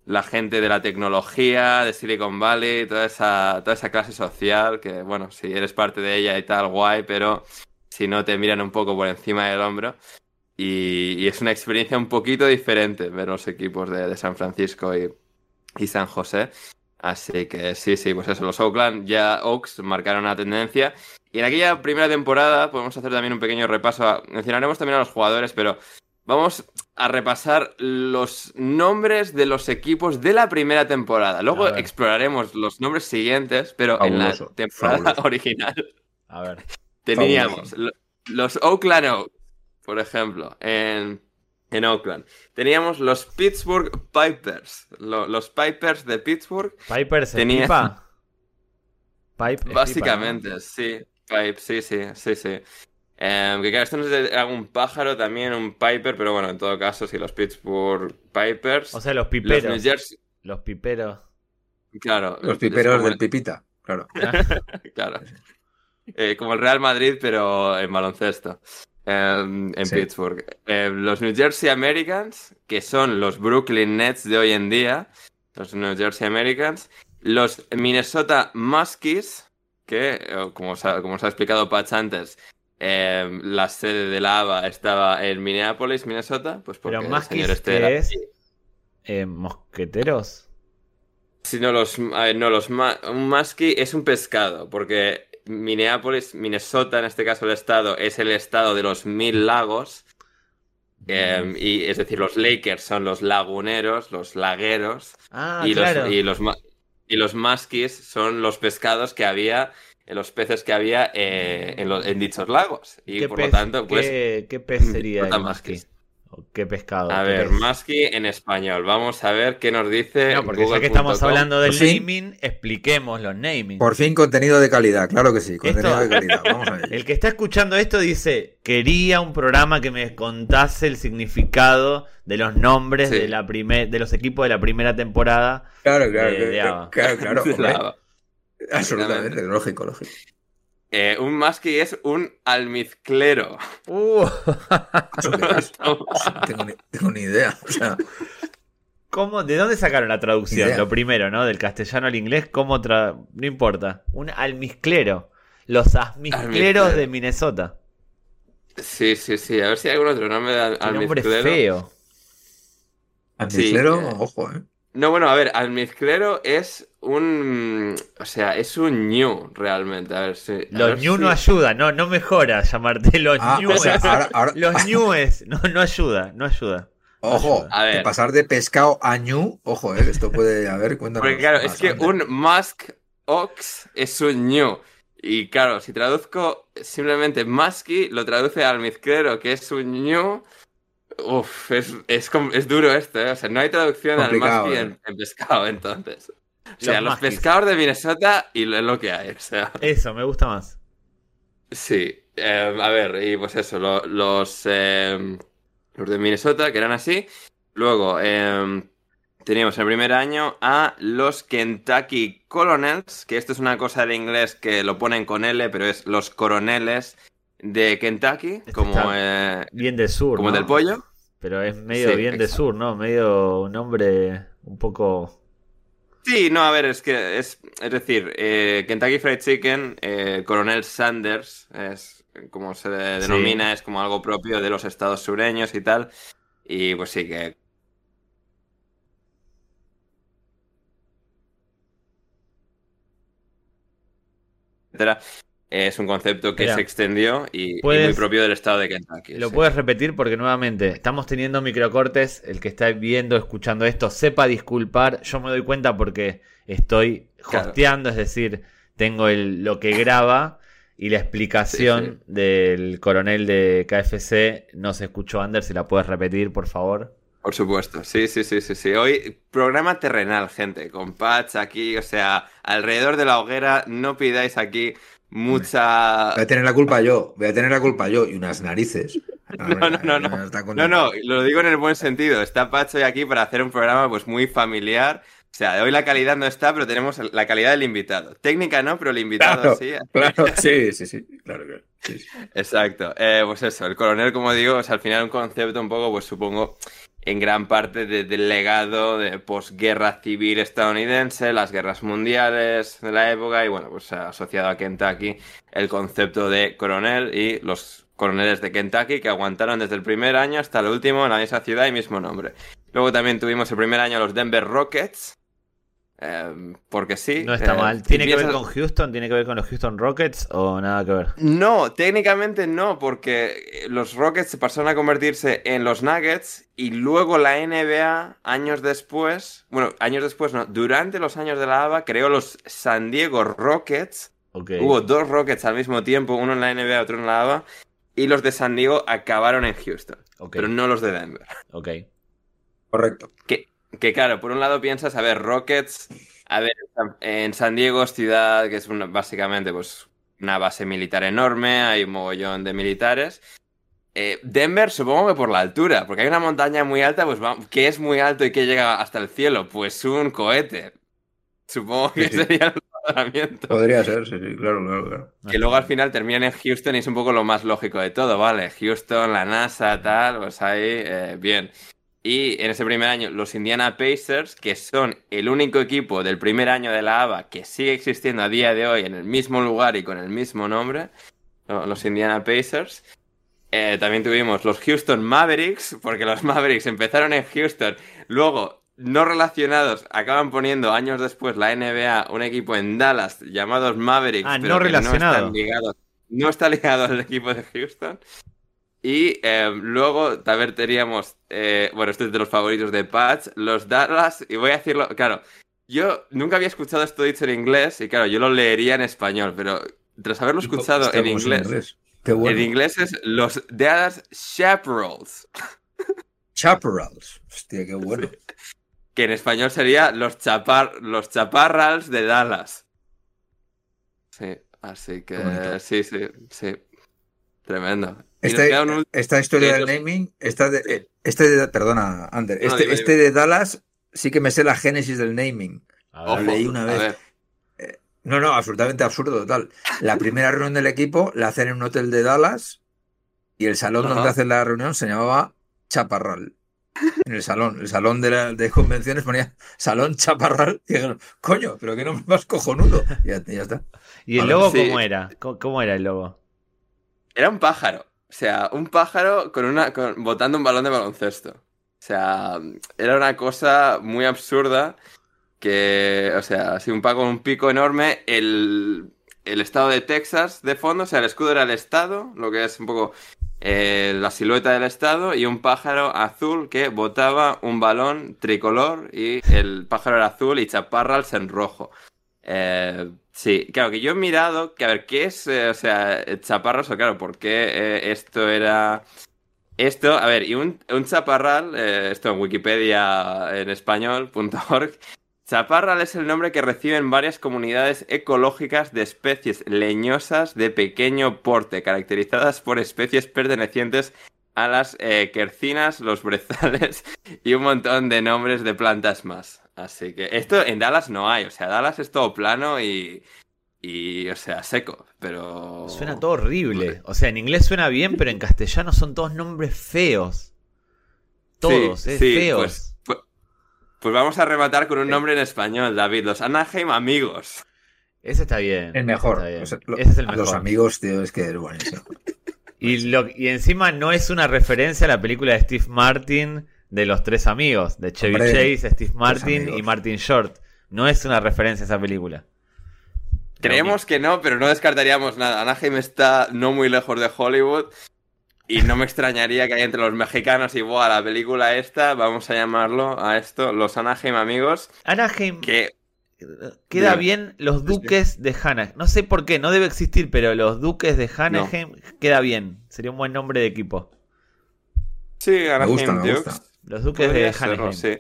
la gente de la tecnología, de Silicon Valley, toda esa, toda esa clase social, que bueno, si eres parte de ella y tal, guay, pero si no te miran un poco por encima del hombro. Y, es una experiencia un poquito diferente ver los equipos de, San Francisco y, y, San José. Así que sí, sí, pues eso, los Oakland ya Oaks marcaron una tendencia. Y en aquella primera temporada podemos hacer también un pequeño repaso. Mencionaremos también a los jugadores, pero Vamos a repasar los nombres de los equipos de la primera temporada. Luego exploraremos los nombres siguientes, pero en la temporada original. A ver. Teníamos los Oakland Oaks, por ejemplo, en, en Oakland. Teníamos los Pittsburgh Pipers. los Pipers de Pittsburgh. ¿Pipers tenía... Pipe Básicamente, sí. Pipe, sí, sí, sí, sí. Eh, que claro, esto no es de algún pájaro también, un Piper, pero bueno, en todo caso, si los Pittsburgh Pipers. O sea, los piperos. Los, New Jersey... los piperos. Claro. Los piperos del Pipita, claro. claro. Eh, como el Real Madrid, pero en baloncesto. Em, en Pittsburgh. Em, los New Jersey Americans, que son los Brooklyn Nets de hoy en día, los New Jersey Americans, los Minnesota Muskies, que, eh, como os ha, como os ha explicado Patch antes, em, la sede de la ABA estaba en Minneapolis, Minnesota, pues porque Pero Muskies, este es eh, mosqueteros. Sí, no, los, no, los un muskie es un pescado, porque Minneapolis, Minnesota, en este caso el estado, es el estado de los mil lagos. Em, y es decir, los Lakers son los laguneros, los lagueros. Ah, y, claro. los, y, los, y los muskies son los pescados que había, los peces que había eh, en, en, dichos lagos. Y por lo tanto, pues. ¿Qué, qué pez sería el? ¿Qué pescado? A ¿Qué ver? Musky en español. Vamos a ver qué nos dice. No, porque ya que estamos hablando del naming, expliquemos los naming. Por fin contenido de calidad, claro que sí, contenido esto, de calidad. Vamos a ver. El que está escuchando esto dice, quería un programa que me contase el significado de los nombres sí. de, la primer, de los equipos de la primera temporada. Claro, claro, de, de claro, claro, claro Absolutamente, lógico, lógico. Eh, un musky es un almizclero. Uh. tengo, ni, tengo, ni, idea. O sea, ¿Cómo, ¿De dónde sacaron la traducción? Idea. Lo primero, ¿no? Del castellano al inglés, ¿cómo tra... No importa. Un almizclero. Los almizcleros de Minnesota. Sí, sí, sí. A ver si hay algún otro nombre de almizclero. nombre feo. Almizclero, sí, ojo, eh. No, bueno, a ver, almizclero es un. O sea, es un ñu realmente. A ver si. A los ver ñu si... no ayuda, no, no mejora llamarte los ah, ñues. O sea, ahora, ahora... Los ñues, no, no ayuda, no ayuda. Ojo, a ver. de pasar de pescado a ñu, ojo, eh, esto puede haber, cuéntanos. Porque claro, es que un musk ox es un ñu. Y claro, si traduzco simplemente musky, lo traduce al almizclero, que es un ñu. Uf, es, es, es, duro esto, ¿eh? O sea, no hay traducción al musky ¿eh? en, en, pescado, entonces. O sea, los, los pescadores de Minnesota y lo, lo, que hay, o sea. Eso, me gusta más. Sí, eh, a ver, y pues eso, lo, los, eh, los de Minnesota, que eran así. Luego, eh, teníamos en el primer año a los Kentucky Colonels, que esto es una cosa de inglés que lo ponen con L, pero es los coroneles de Kentucky, Este como eh, bien de sur, como ¿no? del pollo. Pero es medio Sí, bien de sur, ¿no? Medio un nombre un poco. Sí, no, a ver, es que es, es decir, eh, Kentucky Fried Chicken, eh, Coronel Sanders, es como se Sí. denomina, es como algo propio de los estados sureños y tal. Y pues sí, que es un concepto que Mira, se extendió y, y puedes- muy propio del estado de Kentucky. Lo sí. puedes repetir porque nuevamente estamos teniendo microcortes. El que está viendo, escuchando esto, sepa disculpar. Yo me doy cuenta porque estoy Claro. hosteando, es decir, tengo el, lo que graba y la explicación del coronel de KFC no se escuchó, Anders. Si la puedes repetir, por favor. Por supuesto, sí, sí, sí, sí, sí. Hoy programa terrenal, gente, con Patch aquí, o sea, alrededor de la hoguera, no pidáis aquí mucha... Voy a tener la culpa yo, voy a tener la culpa yo y unas narices. No, no, no, no. No, no, lo digo en el buen sentido. Está Patch hoy aquí para hacer un programa pues muy familiar. O sea, hoy la calidad no está, pero tenemos la calidad del invitado. Técnica no, pero el invitado Claro, sí. claro, sí, sí, sí, claro, claro. sí, sí. Exacto. Eh, pues eso, el coronel, como digo, es al final un concepto un poco, pues supongo, en gran parte de- del legado de posguerra civil estadounidense, las guerras mundiales de la época y bueno, pues asociado a Kentucky el concepto de coronel y los coroneles de Kentucky que aguantaron desde el primer año hasta el último en la misma ciudad y mismo nombre. Luego también tuvimos el primer año los Denver Rockets. Eh, porque sí. No está eh, mal. ¿Tiene que ver con Houston? ¿Tiene que ver con los Houston Rockets o nada que ver? No, técnicamente no, porque los Rockets se pasaron a convertirse en los Nuggets y luego la NBA, años después, bueno, años después no, durante los años de la ABA, creó los San Diego Rockets. Ok. Hubo dos Rockets al mismo tiempo, uno en la NBA, otro en la ABA, y los de San Diego acabaron en Houston, ok, pero no los de Denver. ok. Correcto. Que, que claro, por un lado piensas, a ver, Rockets, a ver, en San Diego es ciudad que es una- básicamente, pues, una base militar enorme, hay un mogollón de militares. Eh, Denver, supongo que por la altura, porque hay una montaña muy alta, pues que es muy alto y que llega hasta el cielo, pues un cohete. Supongo que sería el razonamiento. Podría ser, sí, sí, claro, claro, claro. Que luego al final terminan en Houston y es un poco lo más lógico de todo, ¿vale? Houston, la NASA, tal, pues ahí, eh, bien. Y en ese primer año, los Indiana Pacers, que son el único equipo del primer año de la ABA que sigue existiendo a día de hoy en el mismo lugar y con el mismo nombre, los Indiana Pacers. Eh, también tuvimos los Houston Mavericks, porque los Mavericks empezaron en Houston, luego no relacionados acaban poniendo años después la NBA un equipo en Dallas llamados Mavericks, ah, pero no, relacionado. no está ligado al equipo de Houston. Y eh, luego también teníamos, eh, bueno, este es de los favoritos de Patch, los Dallas, y voy a decirlo, claro, yo nunca había escuchado esto dicho en inglés, y claro, yo lo leería en español, pero tras haberlo escuchado en inglés, en inglés, es los Dallas Chaparrals. Chaparrals, hostia, qué bueno. que en español sería los, chapar, los Chaparrals de Dallas. Sí, así que sí, sí, sí. Tremendo. Este, esta historia del naming, esta de, este de, perdona, Ander, este, este de Dallas sí que me sé la génesis del naming. Lo leí una vez. Eh, no, no, absolutamente absurdo, total. La primera reunión del equipo la hacen en un hotel de Dallas y el salón donde hacen la reunión se llamaba Chaparral. En el salón, el salón de, de convenciones ponía Salón Chaparral. Y dijeron, coño, pero qué nombre más cojonudo. Y ya, está. ¿Y el logo cómo era? ¿Cómo era el logo? Era un pájaro. O sea, un pájaro con una. botando un balón de baloncesto. O sea, era una cosa muy absurda. Que, o sea, así un paco un pico enorme. El, el estado de Texas de fondo, o sea, el escudo era el estado, lo que es un poco eh, la silueta del estado y un pájaro azul que botaba un balón tricolor y el pájaro era azul y chaparrals en rojo. Eh, Sí, claro, que yo he mirado, que a ver, ¿qué es, eh, o sea, chaparros o claro, por qué eh, esto era... Esto, a ver, y un, chaparral, eh, esto en Wikipedia en español.org, chaparral es el nombre que reciben varias comunidades ecológicas de especies leñosas de pequeño porte, caracterizadas por especies pertenecientes a las quercinas, los brezales y un montón de nombres de plantas más. Así que esto en Dallas no hay, o sea, Dallas es todo plano y, y, o sea, seco, pero... Suena todo horrible. O sea, en inglés suena bien, pero en castellano son todos nombres feos. Todos, eh, feos. Pues, pues, pues, vamos a rematar con un nombre en español, David. Los Anaheim Amigos. Ese está bien. El mejor. Ese es el mejor. Los amigos, tío, es que es buenísimo. y, lo, y encima no es una referencia a la película de Steve Martin de los tres amigos, de Chevy Chase, Steve Martin y Martin Short. No es una referencia a esa película. Creemos que no, pero no descartaríamos nada. Anaheim está no muy lejos de Hollywood y no me extrañaría que hay entre los mexicanos igual la película esta, vamos a llamarlo a esto, los Anaheim amigos. Anaheim. Que queda bien los duques de Anaheim. No sé por qué, no debe existir, pero los duques de Anaheim queda bien. Sería un buen nombre de equipo. Sí, Anaheim Dukes. Los duques de Anaheim. Sí.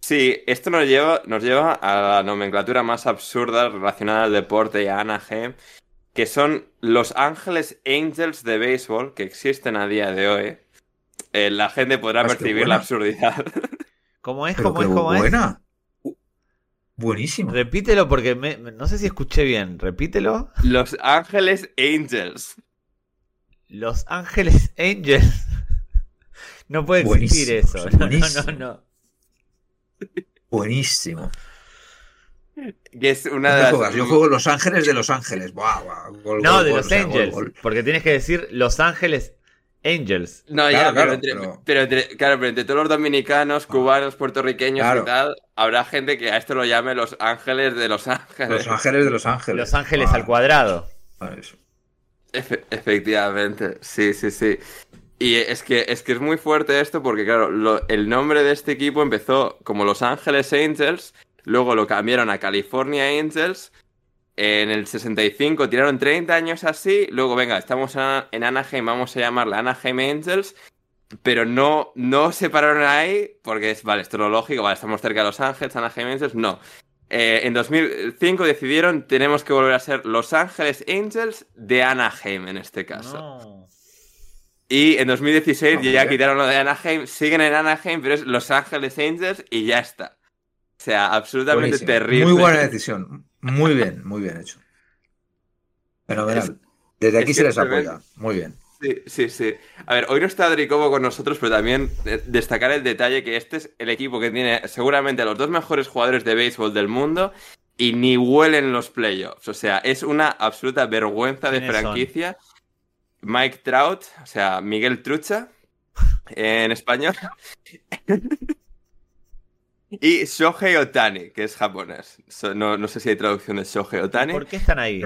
sí. esto nos lleva, nos lleva a la nomenclatura más absurda relacionada al deporte y a Anaheim, que son los Ángeles Angels de béisbol que existen a día de hoy. Eh, la gente podrá percibir la absurdidad. ¿Cómo es? ¿Cómo es? ¿Cómo buena. Buenísimo. Repítelo porque no sé si escuché bien. Repítelo. Los Ángeles Angels. Los Ángeles Angels. No puede existir eso. No, no, no, Buenísimo. Que es una de las... Yo juego Los Ángeles de Los Ángeles. no, de Los Angels. Porque tienes que decir Los Ángeles Angels. No, ya, pero, entre, pero... claro, pero entre todos los dominicanos, cubanos, puertorriqueños y tal, habrá gente que a esto lo llame Los Ángeles de Los Ángeles. Los Ángeles de Los Ángeles. Los Ángeles al cuadrado. efectivamente, sí, sí, sí. Y es que, es que es muy fuerte esto porque, claro, el nombre de este equipo empezó como Los Ángeles Angels, luego lo cambiaron a California Angels, en el 65 tiraron 30 años así, luego, venga, estamos en Anaheim, vamos a llamarla Anaheim Angels, pero no, no se pararon ahí porque es, vale, esto es lo lógico, vale, estamos cerca de Los Ángeles, Anaheim Angels, no. eh, en 2005 decidieron tenemos que volver a ser Los Ángeles Angels de Anaheim en este caso. Y en 2016 ya quitaron lo de Anaheim, siguen en Anaheim, pero es Los Ángeles Angels y ya está. O sea, absolutamente terrible. Muy buena decisión. Muy bien, muy bien hecho. Pero Desde aquí se les apoya. Muy bien. Sí, sí, sí. A ver, hoy no está Adricobo con nosotros, pero también eh, destacar el detalle que este es el equipo que tiene seguramente a los dos mejores jugadores de béisbol del mundo y ni huelen los playoffs. O sea, es una absoluta vergüenza de franquicia. Mike Trout, o sea, Miguel Trucha en español. y Shohei Otani, que es japonés. No, sé si hay traducción de Shohei Otani. ¿Por qué están ahí?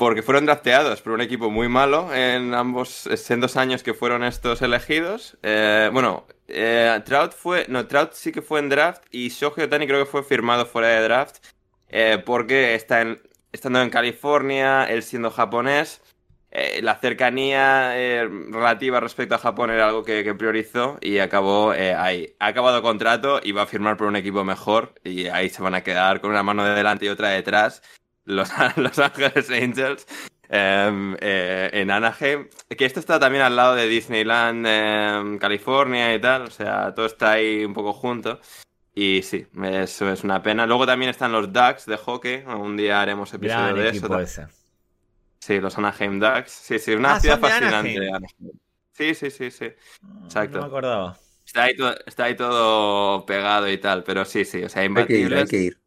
porque fueron drafteados por un equipo muy malo en ambos, en dos años que fueron estos elegidos. Eh, bueno, eh, Trout fue, no, Trout sí que fue en draft y Shohei Otani creo que fue firmado fuera de draft eh, porque está en, estando en California, él siendo japonés, la cercanía relativa respecto a Japón era algo que, que priorizó y acabó ahí. Ha acabado contrato y va a firmar por un equipo mejor y ahí se van a quedar con una mano de delante y otra detrás los, los Ángeles Angels em, eh, en Anaheim. Que esto está también al lado de Disneyland, em, California y tal. O sea, todo está ahí un poco junto. Y sí, eso es una pena. Luego también están los Ducks de hockey. Un día haremos episodio de eso. Sí, los Anaheim Ducks. Sí, sí, una ah, ciudad fascinante. Sí, sí, sí, sí. Mm, Exacto. No me acordaba. Está ahí, todo, está ahí todo pegado y tal, pero sí, sí, o sea, imbatibles. Hay que ir, hay que ir.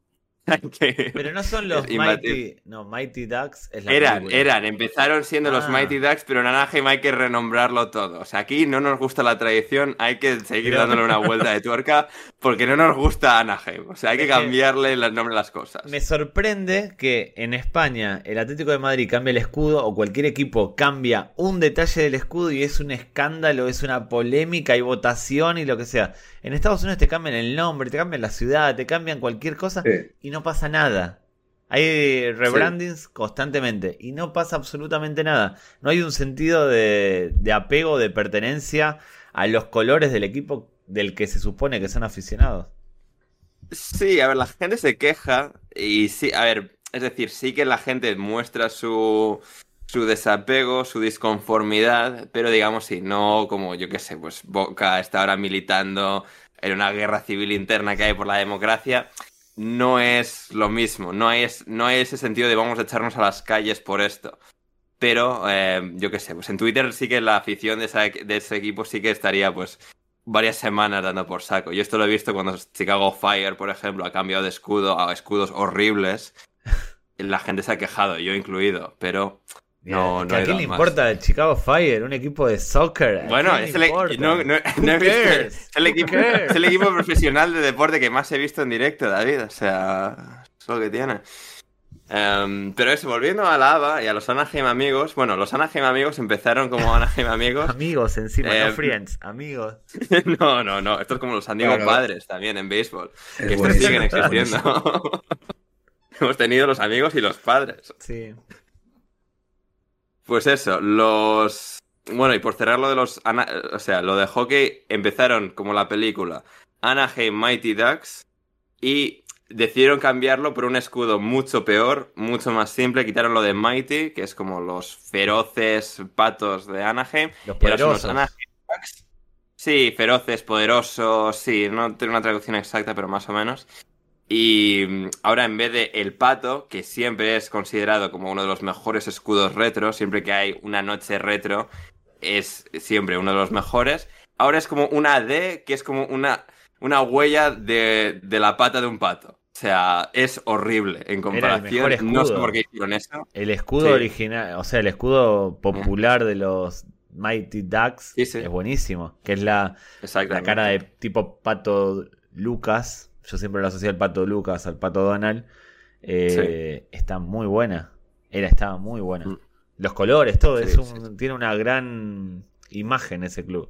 Pero no son los Mighty, no, Mighty Ducks. eran, eran, empezaron siendo los ah. Mighty Ducks, pero en Anaheim hay que renombrarlo todo. O sea, aquí no nos gusta la tradición, hay que seguir dándole una vuelta de tuerca porque no nos gusta Anaheim. O sea, hay que cambiarle el nombre a las cosas. Me sorprende que en España el Atlético de Madrid cambie el escudo o cualquier equipo cambia un detalle del escudo y es un escándalo, es una polémica y votación y lo que sea. En Estados Unidos te cambian el nombre, te cambian la ciudad, te cambian cualquier cosa y no pasa nada. Hay rebrandings constantemente y no pasa absolutamente nada. No hay un sentido de, de, apego, de pertenencia a los colores del equipo del que se supone que son aficionados. Sí, a ver, la gente se queja y sí, a ver, es decir, sí que la gente muestra su, su desapego, su disconformidad, pero digamos sí, no como yo qué sé, pues Boca está ahora militando en una guerra civil interna que hay por la democracia, no es lo mismo, no hay, no hay ese sentido de vamos a echarnos a las calles por esto. Pero eh, yo qué sé, pues en Twitter sí que la afición de, de ese equipo sí que estaría pues varias semanas dando por saco. Yo esto lo he visto cuando Chicago Fire, por ejemplo, ha cambiado de escudo a escudos horribles. La gente se ha quejado, yo incluido, pero no, no ¿A quién le importa el Chicago Fire? Un equipo de soccer. Bueno, es el, no, no, es, el equipo, es el equipo profesional de deporte que más he visto en directo, David. O sea, es lo que tiene. Um, pero eso, volviendo a la ABA y a los Anaheim amigos. Bueno, los Anaheim amigos empezaron como Anaheim amigos. amigos encima, no em, friends, amigos. no, no, no. Esto es como los amigos padres también en béisbol. que estos siguen existiendo. Hemos tenido los amigos y los padres. Sí. Pues eso, los... Bueno, y por cerrar lo de los... O sea, lo de hockey empezaron como la película Anaheim Mighty Ducks y decidieron cambiarlo por un escudo mucho peor, mucho más simple. Quitaron lo de Mighty, que es como los feroces patos de Anaheim. Los poderosos. Anaheim Ducks. Sí, feroces, poderosos, sí, no tengo una traducción exacta, pero más o menos. Y mm, ahora en vez de el pato, que siempre es considerado como uno de los mejores escudos retro, siempre que hay una noche retro, es siempre uno de los mejores. Ahora es como una D, que es como una, una huella de, la pata de un pato. O sea, es horrible en comparación. no sé por qué hicieron eso. El escudo original, o sea, el escudo popular de los Mighty Ducks es buenísimo. Que es la, la cara de tipo pato Lucas, yo siempre lo asocié al pato Lucas, al pato Donald, eh, está muy buena. Era, estaba muy buena. Mm. Los colores, todo, es tiene una gran imagen ese club.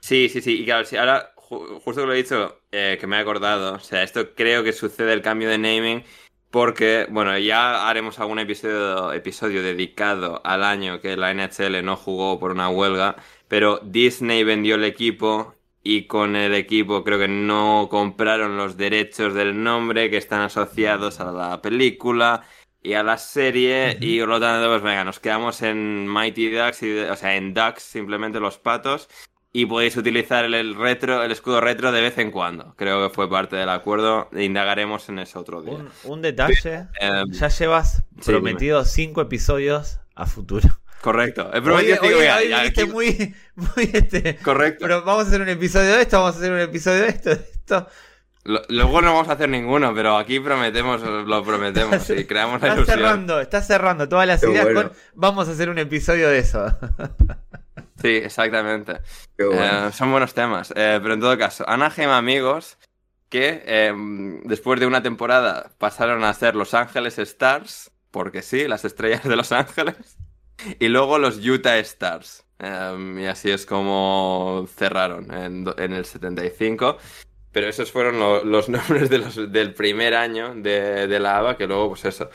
Sí, sí, sí. Y claro, si ahora, justo que lo he dicho, eh, que me he acordado, o sea, esto creo que sucede el cambio de naming porque, bueno, ya haremos algún episodio, episodio dedicado al año que la NHL no jugó por una huelga, pero Disney vendió el equipo y con el equipo creo que no compraron los derechos del nombre que están asociados a la película y a la serie y por lo tanto pues venga, nos quedamos en Mighty Ducks, o sea, en Ducks simplemente los patos y podéis utilizar el, retro, el escudo retro de vez en cuando. Creo que fue parte del acuerdo. Indagaremos en eso otro día. Un, detalle. Em, ya llevas prometido cinco episodios a futuro. Correcto. He prometido cinco muy, muy este, Correcto. Pero vamos a hacer un episodio de esto, vamos a hacer un episodio de esto, de esto. Luego no vamos a hacer ninguno, pero aquí prometemos, lo prometemos y creamos la está ilusión. cerrando, está cerrando todas las ideas con vamos a hacer un episodio de eso. Sí, exactamente. Eh, son buenos temas. Eh, pero en todo caso, Anaheim amigos, que em, después de una temporada pasaron a ser Los Ángeles Stars, porque sí, las estrellas de Los Ángeles, y luego los Utah Stars. Em, y así es como cerraron en, el 75. Pero esos fueron los nombres del primer año de, de la ABA, que luego, pues eso,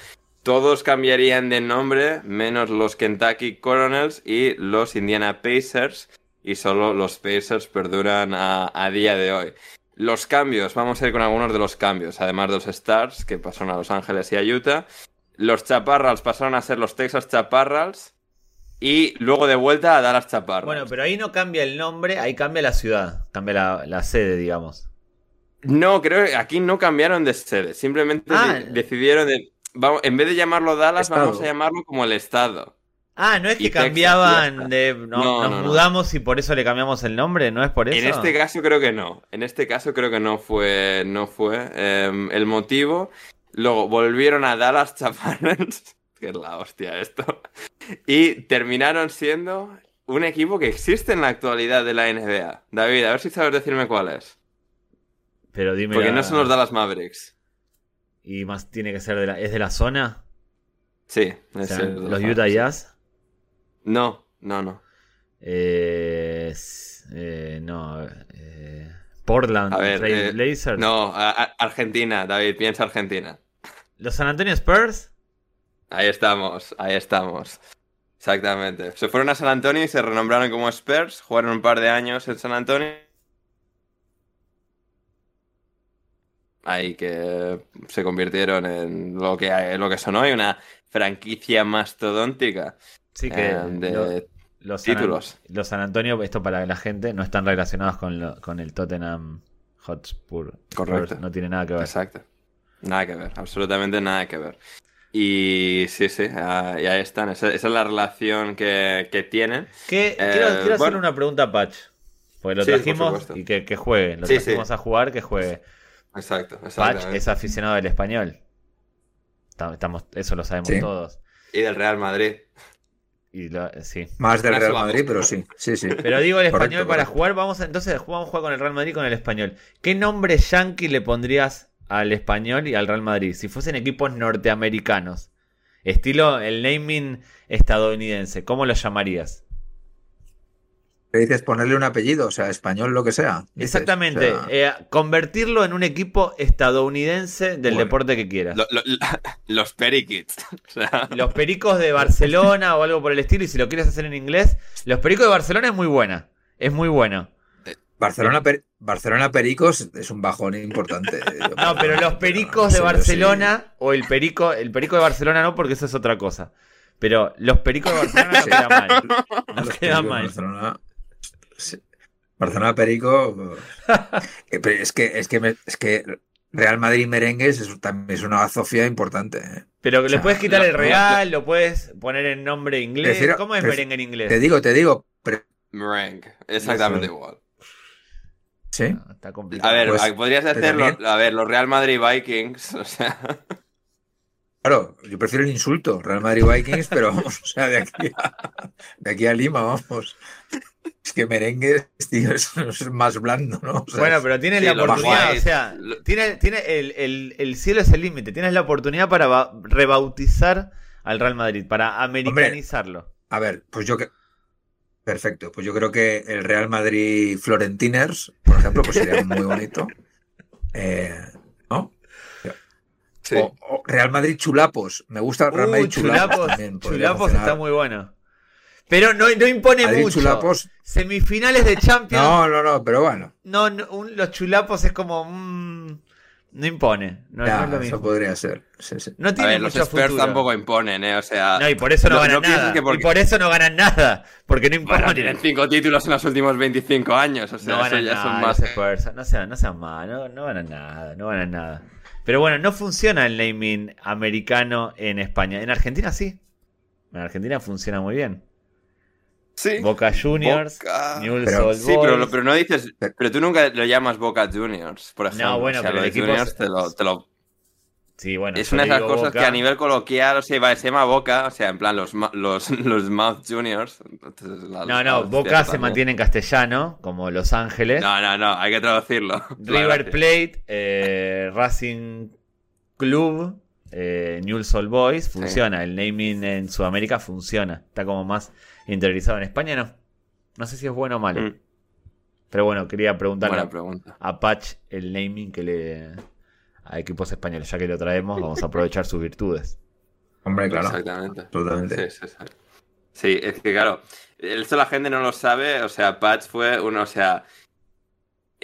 todos cambiarían de nombre, menos los Kentucky Coronels y los Indiana Pacers, y solo los Pacers perduran a, día de hoy. Los cambios, vamos a ir con algunos de los cambios, además de los Stars, que pasaron a Los Ángeles y a Utah. Los Chaparrals pasaron a ser los Texas Chaparrals. Y luego de vuelta a Dallas Chaparrals. Bueno, pero ahí no cambia el nombre, ahí cambia la ciudad, cambia la, sede, digamos. No, creo que aquí no cambiaron de sede. Simplemente ah. decidieron de en vez de llamarlo Dallas, vamos a llamarlo como el estado. Ah, no es que cambiaban de. No, nos mudamos y por eso le cambiamos el nombre, ¿no es por eso? En este caso creo que no. En este caso creo que no fue. No fue em, el motivo. Luego volvieron a Dallas Chaparrals, que es la hostia esto. Y terminaron siendo un equipo que existe en la actualidad de la NBA. David, a ver si sabes decirme cuál es. Pero dime. Porque no son los Dallas Mavericks. Y más tiene que ser de la. ¿Es de la zona? Sí, es ¿Los Utah Jazz? No, no, no. Eh, eh, no. Eh, Portland, eh, Blazers. No, Argentina, David, piensa Argentina. ¿Los San Antonio Spurs? Ahí estamos, ahí estamos. Exactamente. Se fueron a San Antonio y se renombraron como Spurs, jugaron un par de años en San Antonio ahí que se convirtieron en lo que, lo que son hoy, una franquicia mastodóntica sí, que eh, de los títulos. los San Antonio, esto para la gente, no están relacionados con, con el Tottenham Hotspur. Correcto. No tiene nada que ver. Exacto. Nada que ver, absolutamente nada que ver. Y sí, sí, ahí están. Esa, es la relación que, tienen. quiero, eh, hacer una pregunta a Patch. Porque lo trajimos y que, juegue. Lo trajimos a jugar, que juegue. Exacto, Patch es aficionado del español. Estamos, eso lo sabemos todos. Y del Real Madrid. Y sí. Más del Real Madrid, pero sí. sí, sí. Pero digo el español para jugar, vamos entonces vamos a jugar con el Real Madrid con el español. ¿Qué nombre yankee le pondrías al español y al Real Madrid si fuesen equipos norteamericanos? Estilo el naming estadounidense, ¿cómo lo llamarías? dices ponerle un apellido, o sea, español, lo que sea. Exactamente. Eh, convertirlo en un equipo estadounidense del deporte que quieras. los Periquits. Los Pericos de Barcelona o algo por el estilo. Y si lo quieres hacer en inglés, los Pericos de Barcelona es muy buena. Es muy bueno. Barcelona, Barcelona Pericos es un bajón importante. no, pero los Pericos de Barcelona o el Perico, el Perico de Barcelona no, porque eso es otra cosa. Pero los Pericos de Barcelona no quedan mal. No quedan mal. Barcelona Perico. Eh, es que, es que, es que Real Madrid Merengues es, también es una azofia importante. ¿eh? Pero le puedes quitar el Real, lo puedes poner en nombre inglés. ¿Cómo es merengue en inglés? Te digo, te digo. Merengue, exactamente igual. Sí. está complicado. A ver, pues, podrías hacerlo. A ver, los Real Madrid Vikings, o sea. Claro, yo prefiero el insulto, Real Madrid Vikings, pero vamos, o sea, de aquí a, de aquí a Lima, vamos. Es que merengue, tío, es, más blando, ¿no? bueno, pero tienes la oportunidad, o sea, tiene, tiene el, cielo es el límite, tienes la oportunidad para rebautizar al Real Madrid, para americanizarlo. a ver, pues yo que... Perfecto, pues yo creo que el Real Madrid Florentiners, por ejemplo, pues sería muy bonito. Eh, ¿No? O, Real Madrid Chulapos. Me gusta Real Madrid uh, Chulapos. Chulapos, está muy bueno. Pero no, no impone mucho. Semifinales de Champions. No, no, no, pero bueno. No, los chulapos es como. Mm, no impone. No, es lo mismo. Eso podría ser. No tiene los Spurs tampoco imponen, ¿eh? O sea. No, y por eso no, ganan nada. Y por eso no ganan nada. Porque no imponen. tienen cinco títulos en los últimos 25 años. O sea, no ya son más. No sean, no sean más. No, no ganan nada. No ganan nada. Pero bueno, no funciona el naming americano en España. En Argentina sí. En Argentina funciona muy bien. Sí. Boca Juniors, pero, Sí, pero, no dices. Pero tú nunca lo llamas Boca Juniors, por ejemplo. No, bueno, pero el equipo Juniors te lo, Sí, bueno. Es una de esas cosas que a nivel coloquial, o sea, se llama Boca, o sea, en plan los, los, los Mouth Juniors. no, no, Boca se mantiene en castellano, como Los Ángeles. No, no, no, hay que traducirlo. River Plate, eh, Racing Club, eh, Newell's Old Boys, funciona. El naming en Sudamérica funciona. Está como más interiorizado. En España no. No sé si es bueno o malo. Mm. Pero bueno, quería preguntarle a Patch el naming que le a equipos españoles. Ya que lo traemos, vamos a aprovechar sus virtudes. Hombre, claro. Exactamente. Totalmente. Sí, sí, sí. es que claro, esto la gente no lo sabe. O sea, Patch fue uno, o sea,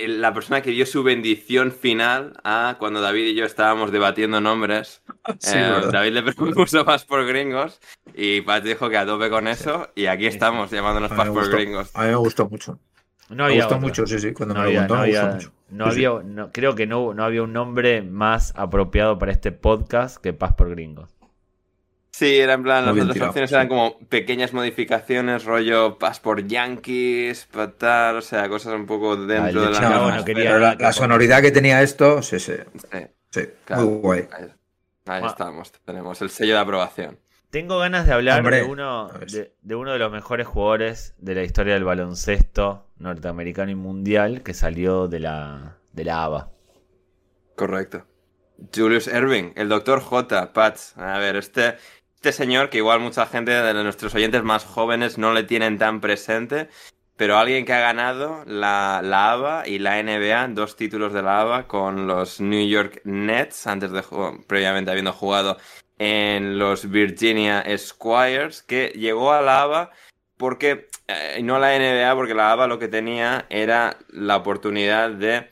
la persona que dio su bendición final a cuando David y yo estábamos debatiendo nombres. Eh, David le propuso más por gringos y Pat dijo que a tope con eso y aquí estamos llamándonos más por gringos. A mí me gustó mucho. No había me gustó mucho, sí, sí, cuando me había, no había, No había, creo que no, no había un nombre más apropiado para este podcast que Paz por Gringos. Sí, era en plan, las otras opciones eran como pequeñas modificaciones, rollo Passport Yankees, tal, o sea, cosas un poco dentro de la... Pero la, sonoridad que tenía esto, sí, sí. Sí, muy guay. Ahí, estamos, tenemos el sello de aprobación. Tengo ganas de hablar de, uno, de, uno de los mejores jugadores de la historia del baloncesto norteamericano y mundial que salió de la, de la ABA. Correcto. Julius Erving, el doctor J, Pats. A ver, este este señor, que igual mucha gente de nuestros oyentes más jóvenes no le tienen tan presente, pero alguien que ha ganado la, la ABA y la NBA, dos títulos de la ABA con los New York Nets, antes de previamente habiendo jugado en los Virginia Squires, que llegó a la ABA porque, eh, no la NBA, porque la ABA lo que tenía era la oportunidad de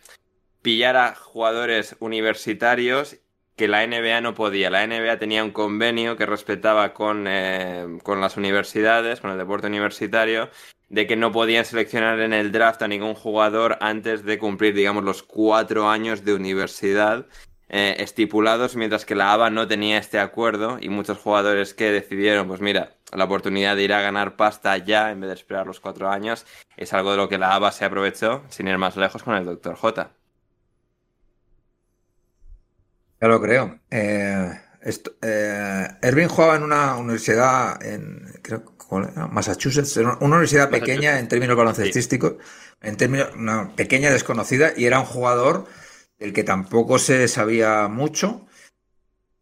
pillar a jugadores universitarios que la NBA no podía. La NBA tenía un convenio que respetaba con, eh, con las universidades, con el deporte universitario, de que no podían seleccionar en el draft a ningún jugador antes de cumplir, digamos, los cuatro años de universidad eh, estipulados, mientras que la ABA no tenía este acuerdo y muchos jugadores que decidieron, pues mira, la oportunidad de ir a ganar pasta ya en vez de esperar los cuatro años, es algo de lo que la ABA se aprovechó, sin ir más lejos, con el Dr. J. Ya lo creo. Eh, eh, jugaba en una universidad en creo, Massachusetts, una universidad pequeña en términos baloncestísticos, en términos una pequeña desconocida y era un jugador del que tampoco se sabía mucho.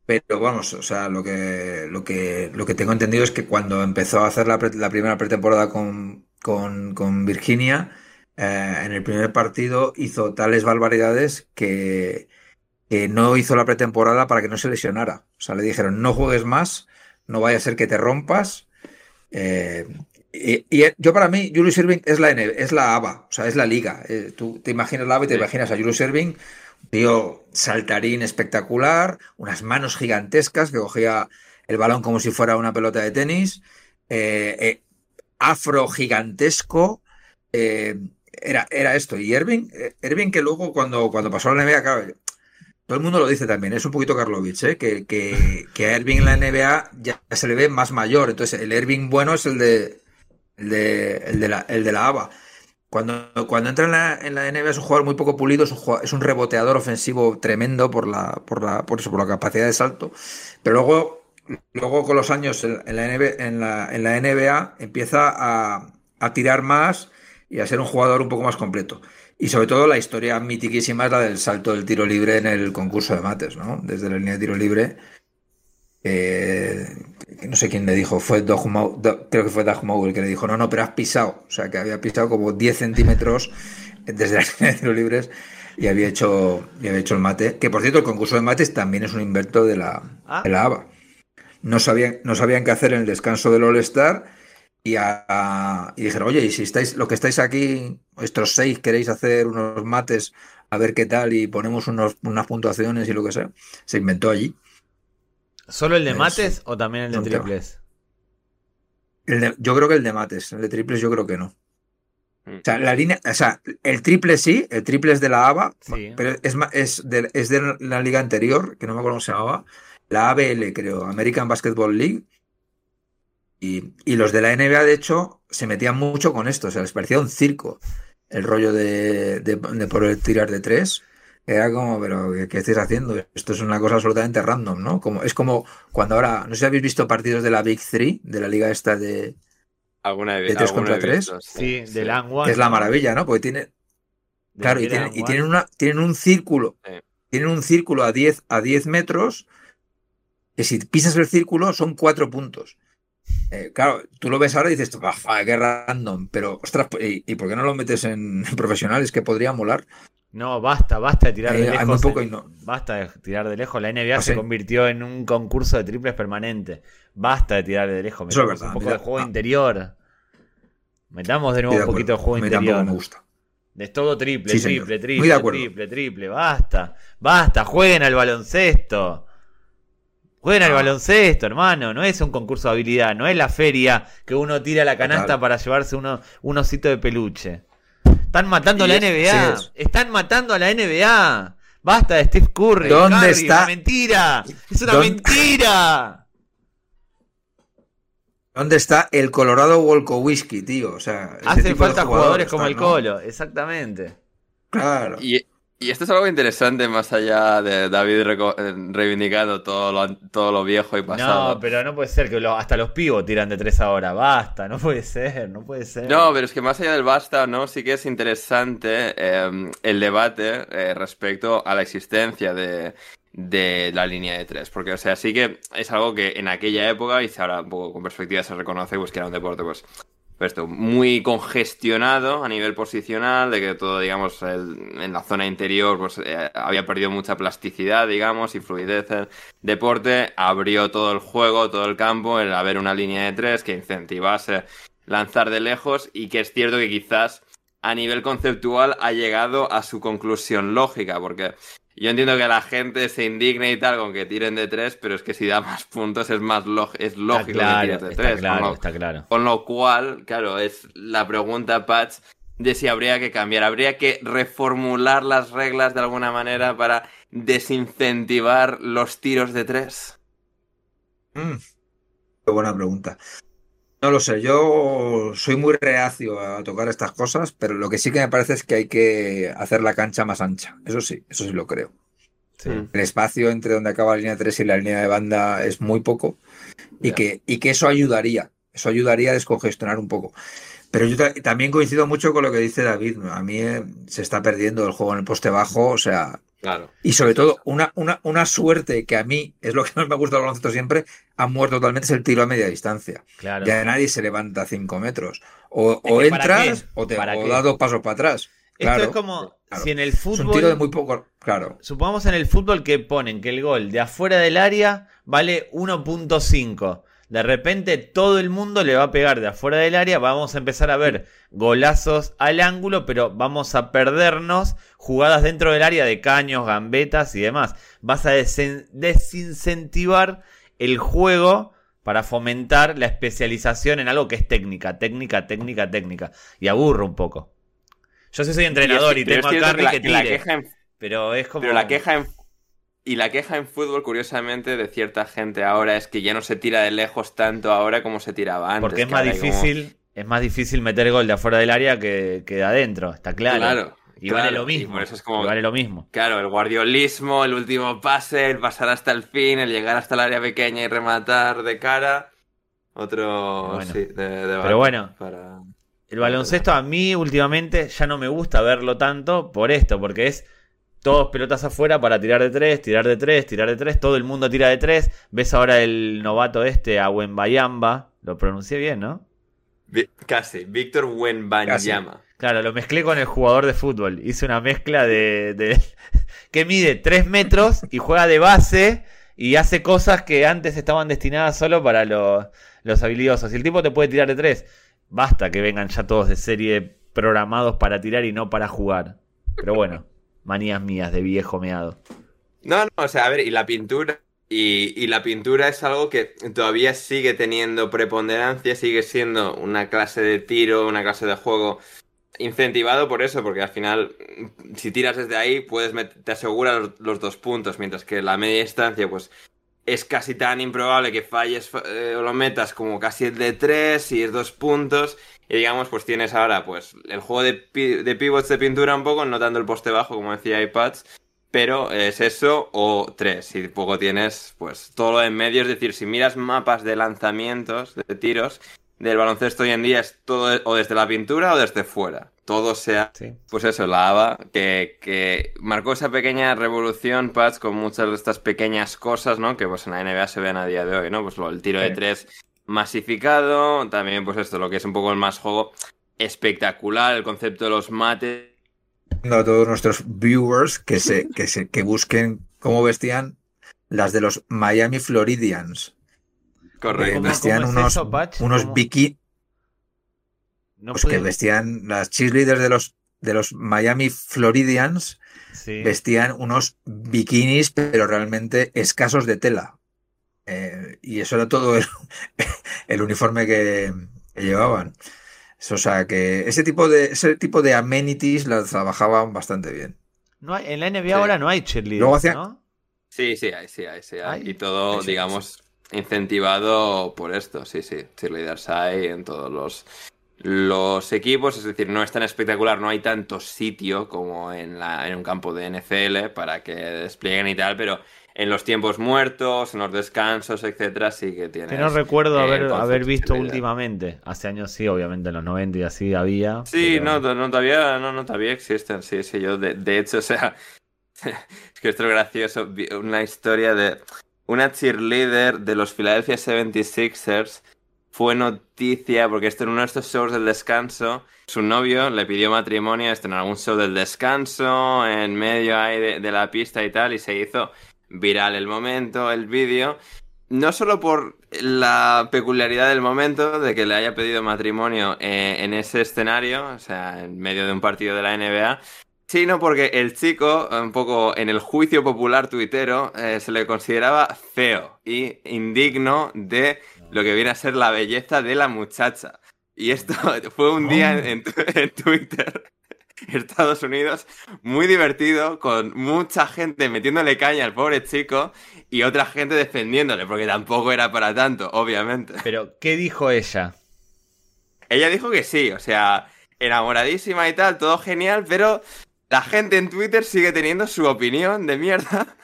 Pero vamos, o sea, lo que, lo que, lo que tengo entendido es que cuando empezó a hacer la, primera pretemporada con, con, Virginia, eh, en el primer partido hizo tales barbaridades que, que no hizo la pretemporada para que no se lesionara. O sea, le dijeron, no juegues más, no vaya a ser que te rompas. Eh, y, yo para mí, Julius Irving es la, es la ABA, o sea, es la liga. Eh, tú te imaginas la ABA y te imaginas a Julius Irving, tío saltarín espectacular, unas manos gigantescas que cogía el balón como si fuera una pelota de tenis, eh, afro gigantesco. era, era esto. Y Irving, Irving que luego cuando, cuando pasó a la NBA, claro, todo el mundo lo dice también, es un poquito Karlovich, ¿eh? que, que, a Erving en la NBA ya se le ve más mayor. Entonces, el Erving bueno es el de, el de, el de, la, el de la ABA. Cuando, cuando entra en la, en la, NBA es un jugador muy poco pulido, es un, es un reboteador ofensivo tremendo por la, por la, por eso, por la capacidad de salto. Pero luego, luego con los años en, la, NBA, en, la, en la NBA empieza a, a tirar más y a ser un jugador un poco más completo. Y sobre todo la historia mitiquísima es la del salto del tiro libre en el concurso de mates, ¿no? Desde la línea de tiro libre. no sé quién le dijo, fue Doug creo que fue Doug el que le dijo, no, no, pero has pisado. O sea, que había pisado como 10 centímetros desde la línea de tiro libres y había hecho, y había hecho el mate. Que por cierto, el concurso de mates también es un invento de la, ah. de la ABA. No sabían, no sabían qué hacer en el descanso del All-Star y, a, y dijeron, oye, y si estáis, lo que estáis aquí, estos seis, queréis hacer unos mates a ver qué tal y ponemos unos, unas puntuaciones y lo que sea, se inventó allí. ¿Solo el de mates o también el de triples? yo creo que el de mates, el de triples yo creo que no. Mm. O sea, la línea, o sea, el triple sí, el triple es de la ABA, pero es, es, de, es de la liga anterior, que no me acuerdo cómo se llamaba, la ABL, creo, American Basketball League. Y, y, los de la NBA, de hecho, se metían mucho con esto, o sea, les parecía un circo el rollo de, de, de por el tirar de tres. Era como, pero ¿qué, estáis haciendo? Esto es una cosa absolutamente random, ¿no? Como, es como cuando ahora, no sé si habéis visto partidos de la Big Three, de la liga esta de, alguna de 3 contra 3. Sí, de la Es la maravilla, ¿no? Porque tiene. Claro, y, tienen, y tienen, una, tienen un círculo. Tienen un círculo a 10, a 10 metros. Que si pisas el círculo son 4 puntos. Eh, claro, tú lo ves ahora y dices, qué random, pero ostras, ¿y, ¿y, por qué no lo metes en, profesionales? Que podría molar. No, basta, basta de tirar de eh, lejos. Basta de tirar de lejos. La NBA ah, se convirtió en un concurso de triples permanente. Basta de tirar de lejos. Metamos un poco de juego ah. interior. Metamos de nuevo un poquito de juego interior. Me gusta. Es todo triple, triple, triple, triple, triple. Basta, basta. Jueguen al baloncesto. Jueguen al ah. baloncesto, hermano. No es un concurso de habilidad. No es la feria que uno tira la canasta para llevarse uno, un osito de peluche. Están matando a la NBA. Están matando a la NBA. Basta de Steve Curry. ¿Dónde está? Es una mentira. Es una mentira. ¿Dónde está el Colorado Whisky, tío? O sea, Hacen falta jugadores, como el Colo, exactamente. Claro. Y y esto es algo interesante más allá de David eh, reivindicando todo lo, todo lo viejo y pasado. No, pero no puede ser que hasta los pibos tiran de tres ahora. Basta, no puede ser, no puede ser. No, pero es que más allá del basta, ¿no? Sí que es interesante em, el debate eh, respecto a la existencia de, de la línea de tres. Porque, o sea, sí que es algo que en aquella época, y ahora un poco con perspectiva se reconoce, pues que era un deporte, pues esto, muy congestionado a nivel posicional, de que todo, digamos, en la zona interior pues, eh, había perdido mucha plasticidad, digamos, y fluidez el deporte, abrió todo el juego, todo el campo, el haber una línea de tres que incentivase lanzar de lejos y que es cierto que quizás a nivel conceptual ha llegado a su conclusión lógica, porque yo entiendo que la gente se indigne y tal con que tiren de tres, pero es que si da más puntos es más es lógico que tiren de tres. Claro, con, lo, está claro. con lo cual, claro, es la pregunta, Patch, de si habría que cambiar. Habría que reformular las reglas de alguna manera para desincentivar los tiros de tres. Mm, qué buena pregunta. No lo sé, yo soy muy reacio a tocar estas cosas, pero lo que sí que me parece es que hay que hacer la cancha más ancha. Eso sí, eso sí lo creo. El espacio entre donde acaba la línea 3 y la línea de banda es muy poco y, que, y que eso ayudaría, eso ayudaría a descongestionar un poco. Pero yo también coincido mucho con lo que dice David. A mí eh, se está perdiendo el juego en el poste bajo, o sea, Claro. Y sobre todo, una, una, una, suerte que a mí es lo que más me gusta del baloncesto siempre, ha muerto totalmente es el tiro a media distancia. Claro. Ya nadie se levanta a 5 metros. O, o entras o te da dos pasos para atrás. Esto es como si en el fútbol. Es un tiro de muy poco. Claro. Supongamos en el fútbol que ponen que el gol de afuera del área vale 1.5. De repente todo el mundo le va a pegar de afuera del área, vamos a empezar a ver golazos al ángulo, pero vamos a perdernos jugadas dentro del área de caños, gambetas y demás. Vas a desincentivar el juego para fomentar la especialización en algo que es técnica, técnica, técnica, técnica. Y aburro un poco. Yo sí soy entrenador y, tengo a Carly que, tire, pero es como... Pero la queja en y la queja en fútbol, curiosamente, de cierta gente ahora es que ya no se tira de lejos tanto ahora como se tiraba antes. Porque es más difícil, es más difícil meter gol de afuera del área que, de adentro, está claro. Claro. Y vale lo mismo. eso es como, vale lo mismo. Claro, el guardiolismo, el último pase, el pasar hasta el fin, el llegar hasta el área pequeña y rematar de cara. Otro. sí, de, Pero bueno, el baloncesto a mí últimamente ya no me gusta verlo tanto por esto, porque es todos pelotas afuera para tirar de tres, tirar de tres, tirar de tres, todo el mundo tira de tres. Ves ahora el novato este, a Wenbayamba, lo pronuncié bien, ¿no? Casi, Víctor Wenbayama. Claro, lo mezclé con el jugador de fútbol. Hice una mezcla de, de que mide tres metros y juega de base y hace cosas que antes estaban destinadas solo para los, los habilidosos. Y el tipo te puede tirar de tres. Basta que vengan ya todos de serie programados para tirar y no para jugar. Pero bueno, manías mías de viejo meado. No, no, o sea, a ver, y la pintura. Y, la pintura es algo que todavía sigue teniendo preponderancia, sigue siendo una clase de tiro, una clase de juego incentivado por eso, porque al final, si tiras desde ahí, puedes te asegura los, dos puntos, mientras que la media distancia, pues es casi tan improbable que falles eh, o lo metas como casi el de tres y es dos puntos. Y digamos, pues tienes ahora pues el juego de, de pivots de pintura un poco, no tanto el poste bajo, como decía iPads, pero es eso o tres. Y poco tienes, pues todo lo en medio. Es decir, si miras mapas de lanzamientos, de tiros, del baloncesto hoy en día es todo o desde la pintura o desde fuera. Todo sea, pues eso, la ABA, que, que, marcó esa pequeña revolución, Pats, con muchas de estas pequeñas cosas, ¿no? Que pues en la NBA se ven a día de hoy, ¿no? Pues lo, el tiro de tres masificado, también pues esto, lo que es un poco el más juego espectacular, el concepto de los mates. A todos nuestros viewers que se, que se, que busquen cómo vestían las de los Miami Floridians. Correcto. vestían unos, unos bikini. pues que vestían las cheerleaders de los de los Miami Floridians vestían unos bikinis, pero realmente escasos de tela. Eh, y eso era todo el, uniforme que, llevaban. O sea que ese tipo de ese tipo de amenities las trabajaban bastante bien. No en la NBA ahora no hay cheerleaders, ¿no? Sí, sí, hay, sí, hay, sí, hay. Y todo, digamos, incentivado por esto, sí, sí. Cheerleaders hay en todos los, los equipos, es decir, no es tan espectacular, no hay tanto sitio como en, la, en un campo de NFL para que desplieguen y tal, pero en los tiempos muertos, en los descansos, etcétera, sí que tiene. Que no recuerdo haber, haber visto últimamente. Hace años sí, obviamente en los 90 y así había. Sí, no, no, todavía, no, no, todavía existen, sí, sí, yo de, de hecho, o sea, es que esto es gracioso, una historia de una cheerleader de los Philadelphia 76ers fue noticia porque esto en uno de estos shows del descanso, su novio le pidió matrimonio esto en algún show del descanso, en medio ahí de la pista y tal, y se hizo viral el momento, el vídeo, no solo por la peculiaridad del momento de que le haya pedido matrimonio eh, en ese escenario, o sea, en medio de un partido de la NBA, sino porque el chico, un poco en el juicio popular tuitero, eh, se le consideraba feo y indigno de lo que viene a ser la belleza de la muchacha. Y esto fue un día en Twitter Estados Unidos, muy divertido, con mucha gente metiéndole caña al pobre chico y otra gente defendiéndole, porque tampoco era para tanto, obviamente. Pero, ¿qué dijo ella? Ella dijo que sí, o sea, enamoradísima y tal, todo genial, pero la gente en Twitter sigue teniendo su opinión de mierda.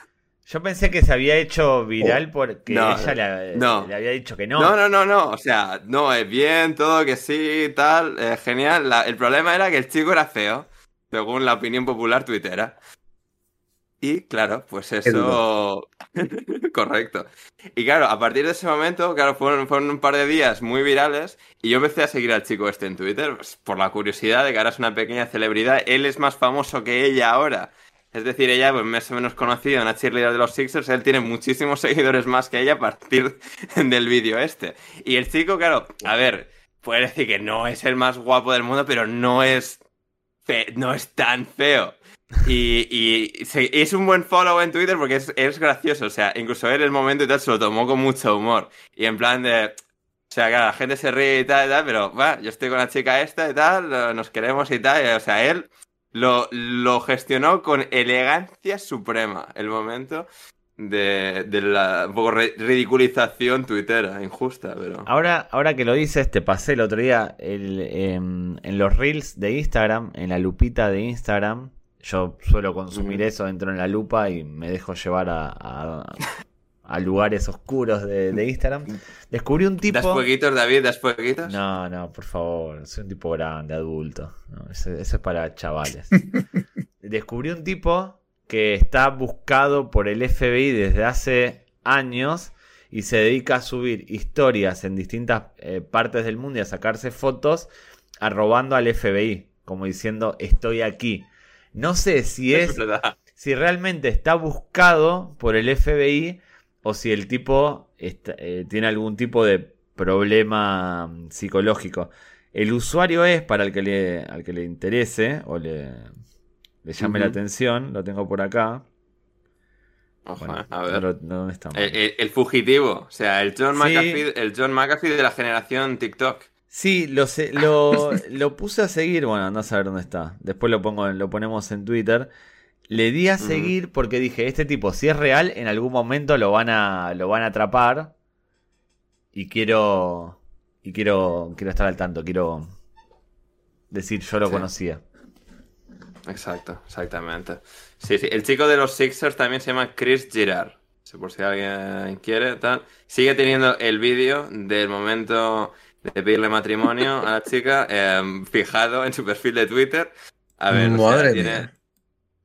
Yo pensé que se había hecho viral oh, porque ella le, había dicho que no. No, no, no, no. O sea, no, es bien, todo que sí, tal, genial. el problema era que el chico era feo, según la opinión popular tuitera. Y claro, pues eso. Correcto. Y claro, a partir de ese momento, claro, fueron, fueron, un par de días muy virales. Y yo empecé a seguir al chico este en Twitter, pues, por la curiosidad de que ahora es una pequeña celebridad. Él es más famoso que ella ahora. Es decir, ella, pues más o menos conocida, una cheerleader de los Sixers, él tiene muchísimos seguidores más que ella a partir del vídeo este. Y el chico, claro, a ver, puede decir que no es el más guapo del mundo, pero no es, no es tan feo. Y, y, es un buen follow en Twitter porque es, gracioso. O sea, incluso él el momento y tal se lo tomó con mucho humor. Y en plan de. O sea, claro, la gente se ríe y tal y tal, pero va, yo estoy con la chica esta y tal, nos queremos y tal. o sea, él lo, lo gestionó con elegancia suprema el momento de, la ridiculización tuitera, injusta, pero... Ahora, ahora que lo dices, te pasé el otro día en, los reels de Instagram, en la lupita de Instagram. Yo suelo consumir eso, entro en la lupa y me dejo llevar a a lugares oscuros de, Instagram. Descubrí un tipo. ¿Das fueguitos, David? ¿Das fueguitos? No, no, por favor. Soy un tipo grande, adulto. eso, es para chavales. Descubrí un tipo que está buscado por el FBI desde hace años y se dedica a subir historias en distintas eh, partes del mundo y a sacarse fotos arrobando al FBI, como diciendo estoy aquí. No sé si es, si realmente está buscado por el FBI o si el tipo eh, tiene algún tipo de problema psicológico. El usuario es, para el que le, al que le interese o le, le llame la atención, lo tengo por acá. a ver. ¿dónde estamos? El, fugitivo, o sea, el John, McAfee, el John McAfee de la generación TikTok. Sí, lo, lo, lo, puse a seguir, bueno, no a saber dónde está. Después lo pongo, lo ponemos en Twitter. Le di a seguir porque dije, este tipo, si es real, en algún momento lo van a, lo van a atrapar. Y quiero, y quiero, quiero estar al tanto, quiero decir, yo lo conocía. Exacto, exactamente. Sí, sí, el chico de los Sixers también se llama Chris Girard. Por si alguien quiere, tal. Sigue teniendo el vídeo del momento de pedirle matrimonio a la chica em, fijado en su perfil de Twitter. A ver, Madre tiene,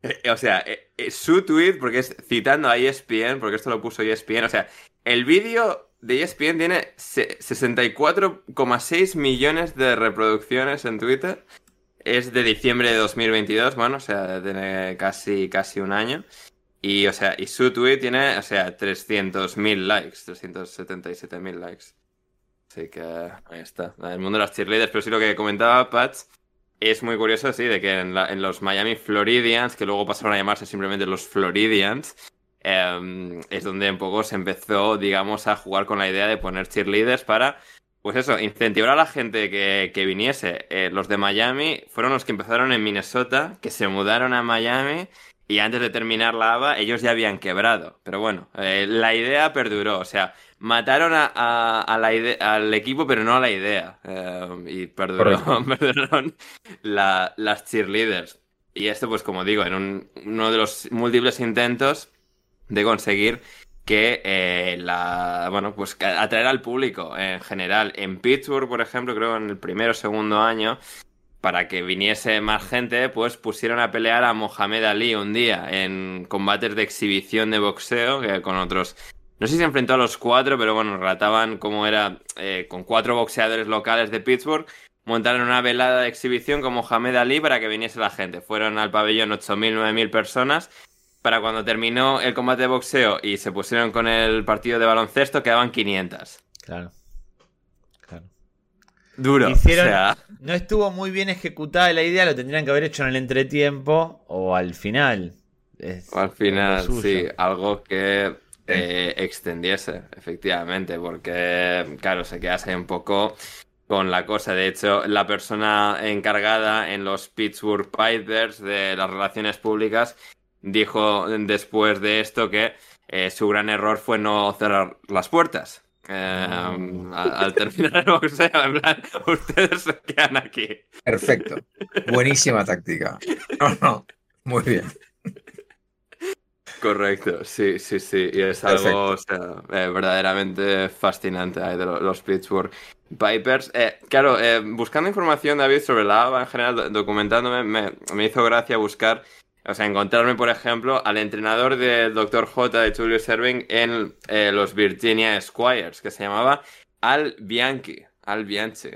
o sea, eh, eh, su tweet, porque es citando a ESPN, porque esto lo puso ESPN, o sea, el vídeo de ESPN tiene 64,6 millones de reproducciones en Twitter. Es de diciembre de 2022, bueno, o sea, tiene casi, casi un año. Y, o sea, y su tweet tiene, o sea, 300.000 likes, 377.000 likes. Así que ahí está. El mundo de las cheerleaders, pero sí lo que comentaba Patch es muy curioso, sí, de que en, los Miami Floridians, que luego pasaron a llamarse simplemente los Floridians, em, es donde un poco se empezó, digamos, a jugar con la idea de poner cheerleaders para, pues eso, incentivar a la gente que, que viniese. Eh, los de Miami fueron los que empezaron en Minnesota, que se mudaron a Miami y antes de terminar la ABA ellos ya habían quebrado. Pero bueno, eh, la idea perduró, o sea, mataron a, al equipo, pero no a la idea. Eh, y perdieron las cheerleaders. Y esto, pues como digo, en uno de los múltiples intentos de conseguir que eh, la bueno pues atraer al público en general en Pittsburgh por ejemplo creo en el primero o segundo año para que viniese más gente pues pusieron a pelear a Mohamed Ali un día en combates de exhibición de boxeo que con otros no sé si se enfrentó a los cuatro, pero bueno, relataban cómo era eh, con cuatro boxeadores locales de Pittsburgh. Montaron una velada de exhibición con Mohamed Ali para que viniese la gente. Fueron al pabellón 8.000, 9.000 personas. Para cuando terminó el combate de boxeo y se pusieron con el partido de baloncesto, quedaban 500. Claro. Claro. Duro. No estuvo muy bien ejecutada la idea, lo tendrían que haber hecho en el entretiempo o al final. o al final, sí. Algo que eh, extendiese, efectivamente, porque, claro, se quedase un poco con la cosa. De hecho, la persona encargada en los Pittsburgh Pipers de las relaciones públicas dijo después de esto que eh, su gran error fue no cerrar las puertas. Eh, al, terminar el boxeo, en plan, ustedes se quedan aquí. Perfecto. Buenísima táctica. No, no. Muy bien. Correcto, sí, sí, sí. Y es algo eh, verdaderamente fascinante de los, Pittsburgh Pipers. Eh, claro, eh, buscando información, David, sobre la ABA en general, documentándome, me, hizo gracia buscar, o sea, encontrarme, por ejemplo, al entrenador del Dr. J de Julius Serving en los Virginia Squires, que se llamaba Al Bianchi. Al Bianchi.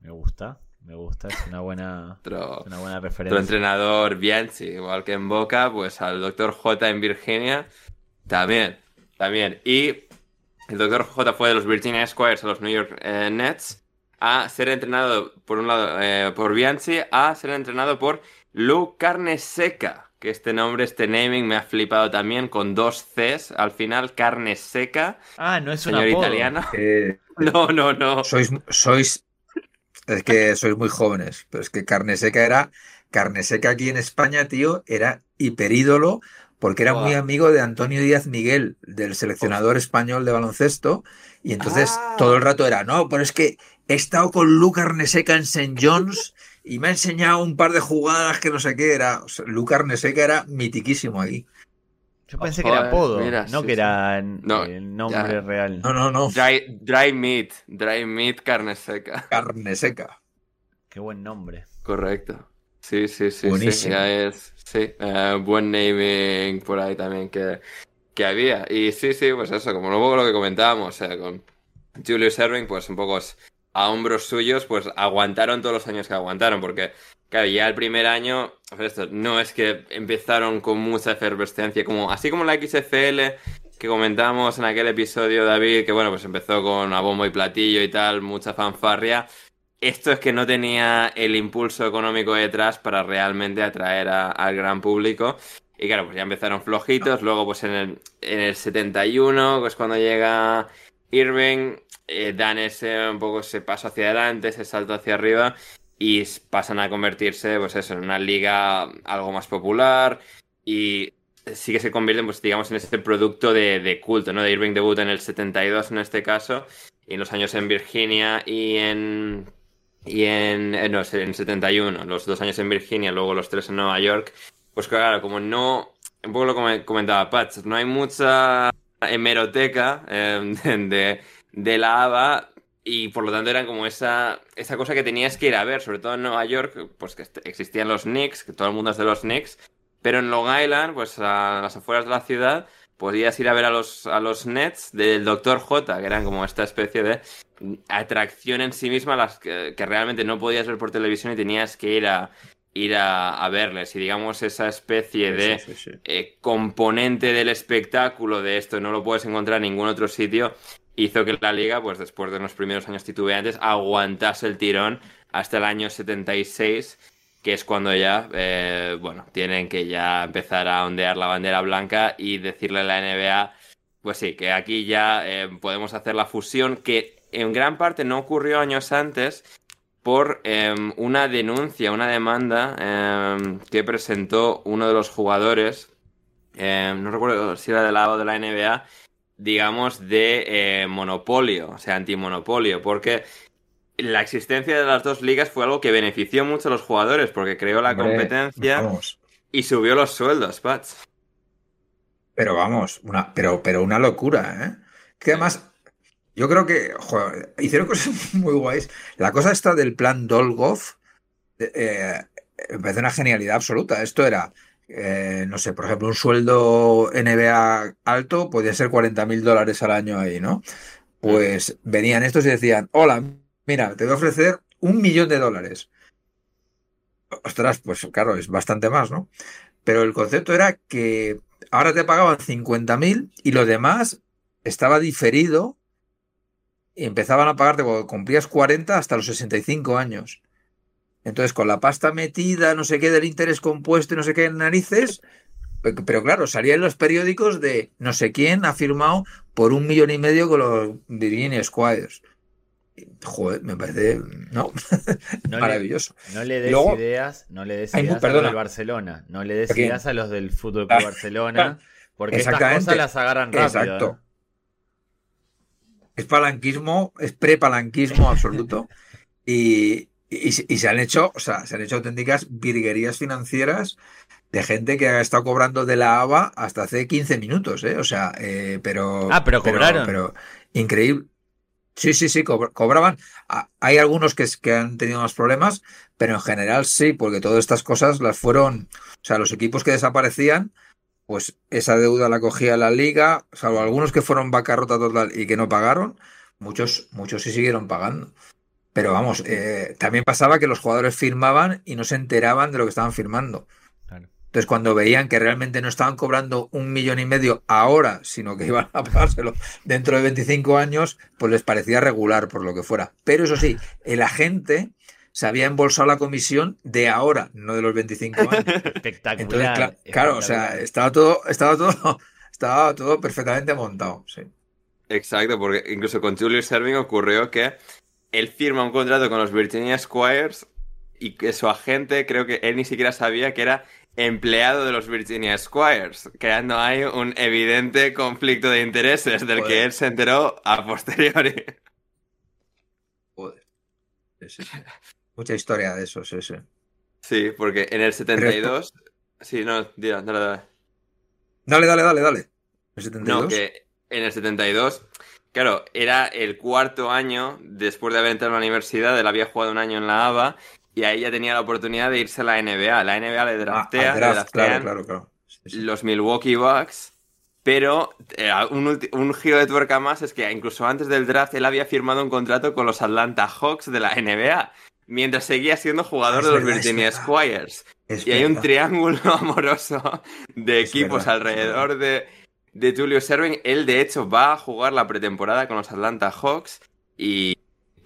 Me gusta. Me gusta, es una buena, una buena referencia. Otro entrenador, Bianchi, igual que en Boca, pues al Dr. J en Virginia, también, también. Y el Dr. J fue de los Virginia Squires a los New York eh, Nets a ser entrenado, por un lado, eh, por Bianchi, a ser entrenado por Lou Carne Seca, que este nombre, este naming me ha flipado también, con dos Cs al final, Carne Seca. Ah, no es un señor italiano. Eh, no, no, no. Sois, sois es que sois muy jóvenes, pero es que Carne Seca era. Carne Seca aquí en España, tío, era hiperídolo porque era muy amigo de Antonio Díaz Miguel, del seleccionador español de baloncesto, y entonces ah. todo el rato era, no, pero es que he estado con Lu Carneseca en St. John's y me ha enseñado un par de jugadas que no sé qué era. O Lu Carneseca era mitiquísimo ahí. Yo pensé que era apodo, no que era el nombre real. No, no, no. Dry, dry, meat, dry meat, carne seca. Carne seca. Qué buen nombre. Correcto. Sí, sí, sí. Buenísimo. Sí, es, sí eh, buen naming por ahí también que, que había. Y sí, sí, pues eso, como un poco lo que comentábamos, con Julius Erving, pues un poco a hombros suyos, pues aguantaron todos los años que aguantaron, porque Claro, ya el primer año, esto, no es que empezaron con mucha efervescencia, como así como la XFL que comentamos en aquel episodio, David, que bueno, pues empezó con a bombo y platillo y tal, mucha fanfarria. Esto es que no tenía el impulso económico detrás para realmente atraer al gran público. Y claro, pues ya empezaron flojitos. Luego, pues en el, en el 71, pues cuando llega Irving, eh, dan ese un poco ese paso hacia adelante, ese salto hacia arriba. Y pasan a convertirse, pues eso, en una liga algo más popular. Y sí que se convierten, pues digamos, en ese producto de, culto, ¿no? De Irving debut en el 72 en este caso, y en los años en Virginia y en... Y en, eh, no, en 71, los dos años en Virginia, luego los tres en Nueva York, pues claro, como no, un poco lo que comentaba Patch, no hay mucha hemeroteca em, de, de, la ABA y por lo tanto eran como esa, esa cosa que tenías que ir a ver, sobre todo en Nueva York, pues que existían los Knicks, que todo el mundo es de los Knicks, pero en Long Island, pues a las afueras de la ciudad, podías ir a ver a los, a los Nets del Dr. J, que eran como esta especie de atracción en sí misma, las que, realmente no podías ver por televisión y tenías que ir a ir a, verles. Y digamos, esa especie de eh, componente del espectáculo de esto no lo puedes encontrar en ningún otro sitio, hizo que la liga, pues después de los primeros años titubeantes, aguantase el tirón hasta el año 76 que es cuando ya, eh, bueno, tienen que ya empezar a ondear la bandera blanca y decirle a la NBA, pues sí, que aquí ya eh, podemos hacer la fusión, que en gran parte no ocurrió años antes por em, una denuncia, una demanda em, que presentó uno de los jugadores, em, no recuerdo si era del lado de la NBA, digamos, de eh, monopolio, o sea, antimonopolio, porque la existencia de las dos ligas fue algo que benefició mucho a los jugadores porque creó la competencia y subió los sueldos, Pats. Pero vamos, una, pero, pero una locura, ¿eh? Que además, yo creo que hicieron cosas muy guays. La cosa esta del plan Dolgov eh, eh, me parece una genialidad absoluta. Esto era, eh, no sé, por ejemplo, un sueldo NBA alto podía ser 40 mil dólares al año ahí, ¿no? Pues venían estos y decían, hola, mira, te voy a ofrecer un millón de dólares. Ostras, pues claro, es bastante más, ¿no? Pero el concepto era que ahora te pagaban 50 mil y lo demás estaba diferido y empezaban a pagarte cuando cumplías 40 hasta los 65 años. Entonces, con la pasta metida, no sé qué, del interés compuesto y no sé qué en narices, pero claro, salía en los periódicos de no sé quién ha firmado por un millón y medio con los Virginia Squires. Joder, me parece. No, maravilloso. no le des ideas, no le des ideas a los del Barcelona, no le des ideas a los del Fútbol Club Barcelona, porque estas cosas las agarran rápido. Exacto. ¿eh? Es palanquismo, es prepalanquismo absoluto. y, y, se han hecho, o sea, se han hecho auténticas virguerías financieras de gente que ha estado cobrando de la ABA hasta hace 15 minutos, ¿eh? O sea, eh, pero. Ah, pero cobraron. pero increíble. Sí, sí, sí, cobraban. Hay algunos que, que han tenido más problemas, pero en general sí, porque todas estas cosas las fueron, o sea, los equipos que desaparecían, pues esa deuda la cogía la liga, salvo algunos que fueron bancarrota total y que no pagaron, muchos, muchos sí siguieron pagando. Pero vamos, eh, también pasaba que los jugadores firmaban y no se enteraban de lo que estaban firmando. Entonces, cuando veían que realmente no estaban cobrando un millón y medio ahora, sino que iban a pagárselo dentro de 25 años, pues les parecía regular por lo que fuera. Pero eso sí, el agente se había embolsado la comisión de ahora, no de los 25 años. Espectacular. claro, o sea, estaba todo, estaba todo, estaba todo perfectamente montado. Sí. Exacto, porque incluso con Julius Serving ocurrió que él firma un contrato con los Virginia Squires y que su agente, creo que él ni siquiera sabía que era empleado de los Virginia Squires, creando ahí un evidente conflicto de intereses del que él se enteró a posteriori. Joder. Mucha historia de eso, sí, sí. Sí, porque en el 72... Sí, no, dale, dale. Dale, dale, dale, dale. ¿El 72? No, que en el 72... Claro, era el cuarto año después de haber entrado a la universidad, él había jugado un año en la ABA y ahí ya tenía la oportunidad de irse a la NBA. La NBA le draftea, ah, los Milwaukee Bucks. Pero eh, un, giro de tuerca más es que incluso antes del draft él había firmado un contrato con los Atlanta Hawks de la NBA, mientras seguía siendo jugador de los Virginia Squires. y hay un triángulo amoroso de equipos alrededor de, de Tulio Serving. Él, de hecho, va a jugar la pretemporada con los Atlanta Hawks y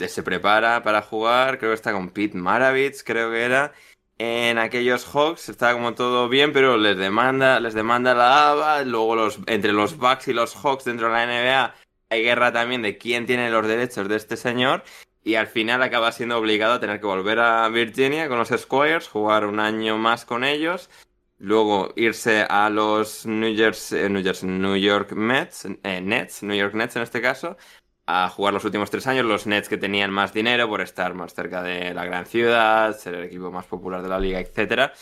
se prepara para jugar. Creo que está con Pete Maravich, creo que era. En aquellos Hawks está como todo bien, pero les demanda, les demanda la ABA. Luego los, entre los Bucks y los Hawks dentro de la NBA hay guerra también de quién tiene los derechos de este señor. Y al final acaba siendo obligado a tener que volver a Virginia con los Squires, jugar un año más con ellos Luego irse a los New Jersey, New York eh, Nets, New York Nets en este caso, a jugar los últimos tres años, los Nets que tenían más dinero por estar más cerca de la gran ciudad, ser el equipo más popular de la liga, etcétera.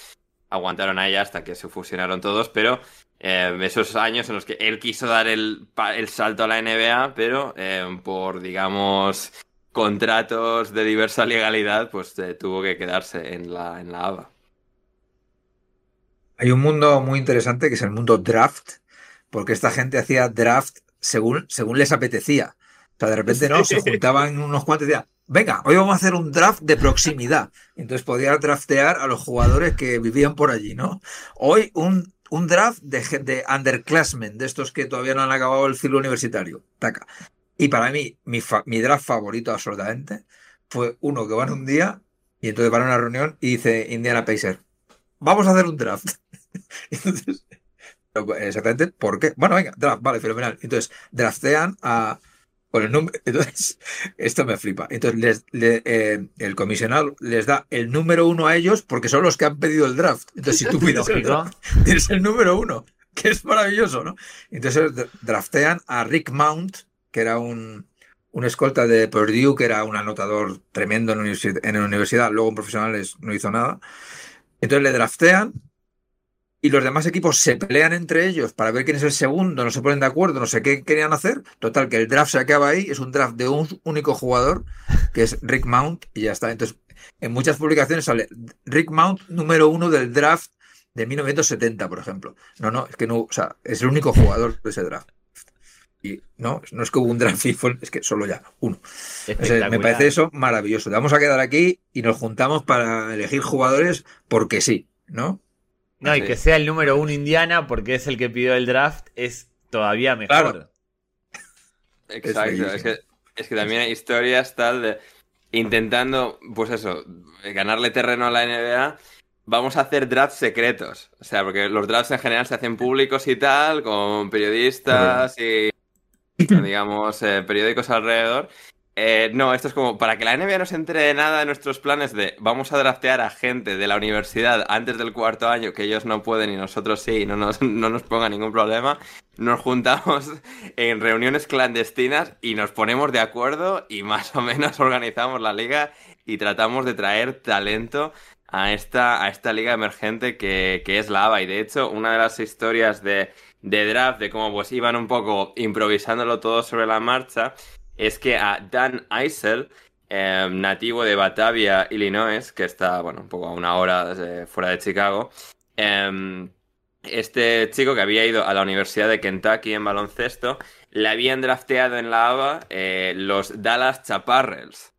Aguantaron ahí hasta que se fusionaron todos, pero eh, esos años en los que él quiso dar el, el salto a la NBA, pero eh, por, digamos, contratos de diversa legalidad, pues tuvo que quedarse en la, en la ABA. Hay un mundo muy interesante que es el mundo draft, porque esta gente hacía draft según, según les apetecía. O sea, de repente no, se juntaban unos cuantos y decían, venga, hoy vamos a hacer un draft de proximidad. Entonces podía draftear a los jugadores que vivían por allí, ¿no? Hoy un, un draft de, de underclassmen, de estos que todavía no han acabado el ciclo universitario. Taca. Y para mí, mi, mi draft favorito absolutamente fue uno que van un día y entonces van a una reunión y dice Indiana Pacer, vamos a hacer un draft. Entonces, exactamente, ¿por qué? Bueno, venga, draft, vale, fenomenal. Entonces, draftean a. Por el número. Entonces, esto me flipa. Entonces, eh, el comisionado les da el número uno a ellos porque son los que han pedido el draft. Entonces, si tú pides el draft, tienes el número uno, que es maravilloso, ¿no? Entonces, draftean a Rick Mount, que era un, un escolta de Purdue, que era un anotador tremendo en, en la universidad, luego en profesionales no hizo nada. Entonces le draftean y los demás equipos se pelean entre ellos para ver quién es el segundo, no se ponen de acuerdo, no sé qué querían hacer. Total, que el draft se acaba ahí, es un draft de un único jugador, que es Rick Mount, y ya está. Entonces, en muchas publicaciones sale Rick Mount número uno del draft de 1970, por ejemplo. No, no, es que no, o sea, es el único jugador de ese draft. Y no, no es que hubo un draft es que solo ya, uno. me parece eso maravilloso. Vamos a quedar aquí y nos juntamos para elegir jugadores porque sí, ¿no? No, y que sea el número uno Indiana porque es el que pidió el draft, es todavía mejor. Exacto, es, que, es que también hay historias tal de intentando, pues eso, ganarle terreno a la NBA. Vamos a hacer drafts secretos. O sea, porque los drafts en general se hacen públicos y tal, con periodistas y, digamos, eh, periódicos alrededor. Eh, no, esto es como para que la NBA no se entere de nada de nuestros planes de vamos a draftear a gente de la universidad antes del cuarto año que ellos no pueden y nosotros sí y no nos, no nos ponga ningún problema. Nos juntamos en reuniones clandestinas y nos ponemos de acuerdo y más o menos organizamos la liga y tratamos de traer talento a esta, a esta liga emergente que, que es la ABA. Y de hecho, una de las historias de, de draft, de cómo pues iban un poco improvisándolo todo sobre la marcha, es que a Dan Eisel, em, nativo de Batavia, Illinois, que está, bueno, un poco a una hora fuera de Chicago, em, este chico que había ido a la Universidad de Kentucky en baloncesto, le habían drafteado en la ABA eh, los Dallas Chaparrals.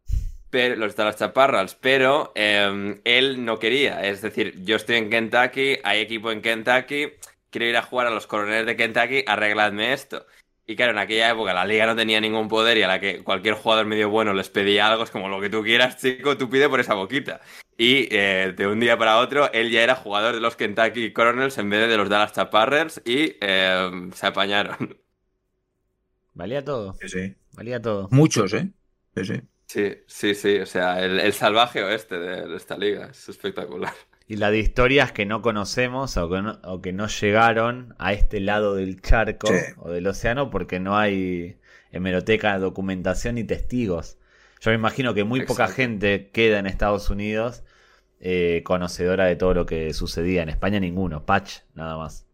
Pero, los Dallas Chaparrals, pero él no quería. Es decir, yo estoy en Kentucky, hay equipo en Kentucky, quiero ir a jugar a los coroneles de Kentucky, arregladme esto. Y claro, en aquella época la liga no tenía ningún poder y a la que cualquier jugador medio bueno les pedía algo, es como lo que tú quieras, chico, tú pide por esa boquita. Y eh, de un día para otro, él ya era jugador de los Kentucky Coronels en vez de los Dallas Chaparrers y eh, se apañaron. Valía todo. Sí, sí. Valía todo. Muchos, ¿eh? Sí, sí. Sí, sí, sí. O sea, el, salvaje oeste de esta liga es espectacular y la de historias que no conocemos o que no, llegaron a este lado del charco o del océano porque no hay hemeroteca, documentación ni testigos. Yo me imagino que muy poca gente queda en Estados Unidos eh, conocedora de todo lo que sucedía. En España ninguno, Patch nada más.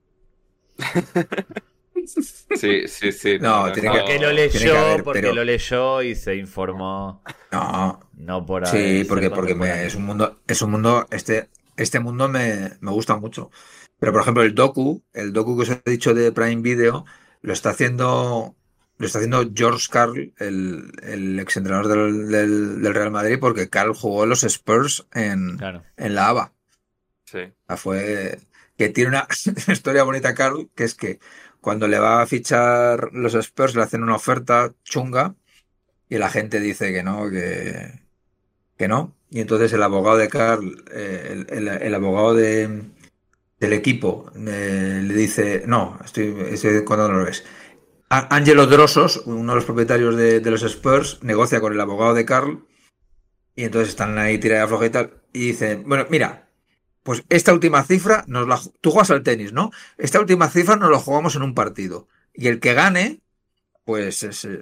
Sí, sí, sí. No, porque lo leyó, porque lo leyó y se informó. No, no por ahí. Sí, porque, porque es un mundo, es un mundo, este, este mundo me, gusta mucho. Pero, por ejemplo, el docu, el docu que os he dicho de Prime Video, lo está haciendo, lo está haciendo George Carl, el, el exentrenador del, Real Madrid, porque Carl jugó los Spurs en, en la ABA. Sí. fue que tiene una historia bonita, Carl, que es que cuando le va a fichar los Spurs le hacen una oferta chunga y la gente dice que no, que, que no. Y entonces el abogado de Carl, eh, el, abogado de, del equipo eh, le dice, no, estoy, estoy no lo ves. Angelo Drosos, uno de los propietarios de, los Spurs, negocia con el abogado de Carl y entonces están ahí tirada floja y tal. Y dicen, bueno, mira, pues esta última cifra, nos la, tú juegas al tenis, ¿no? Esta última cifra nos la jugamos en un partido. Y el que gane, pues es...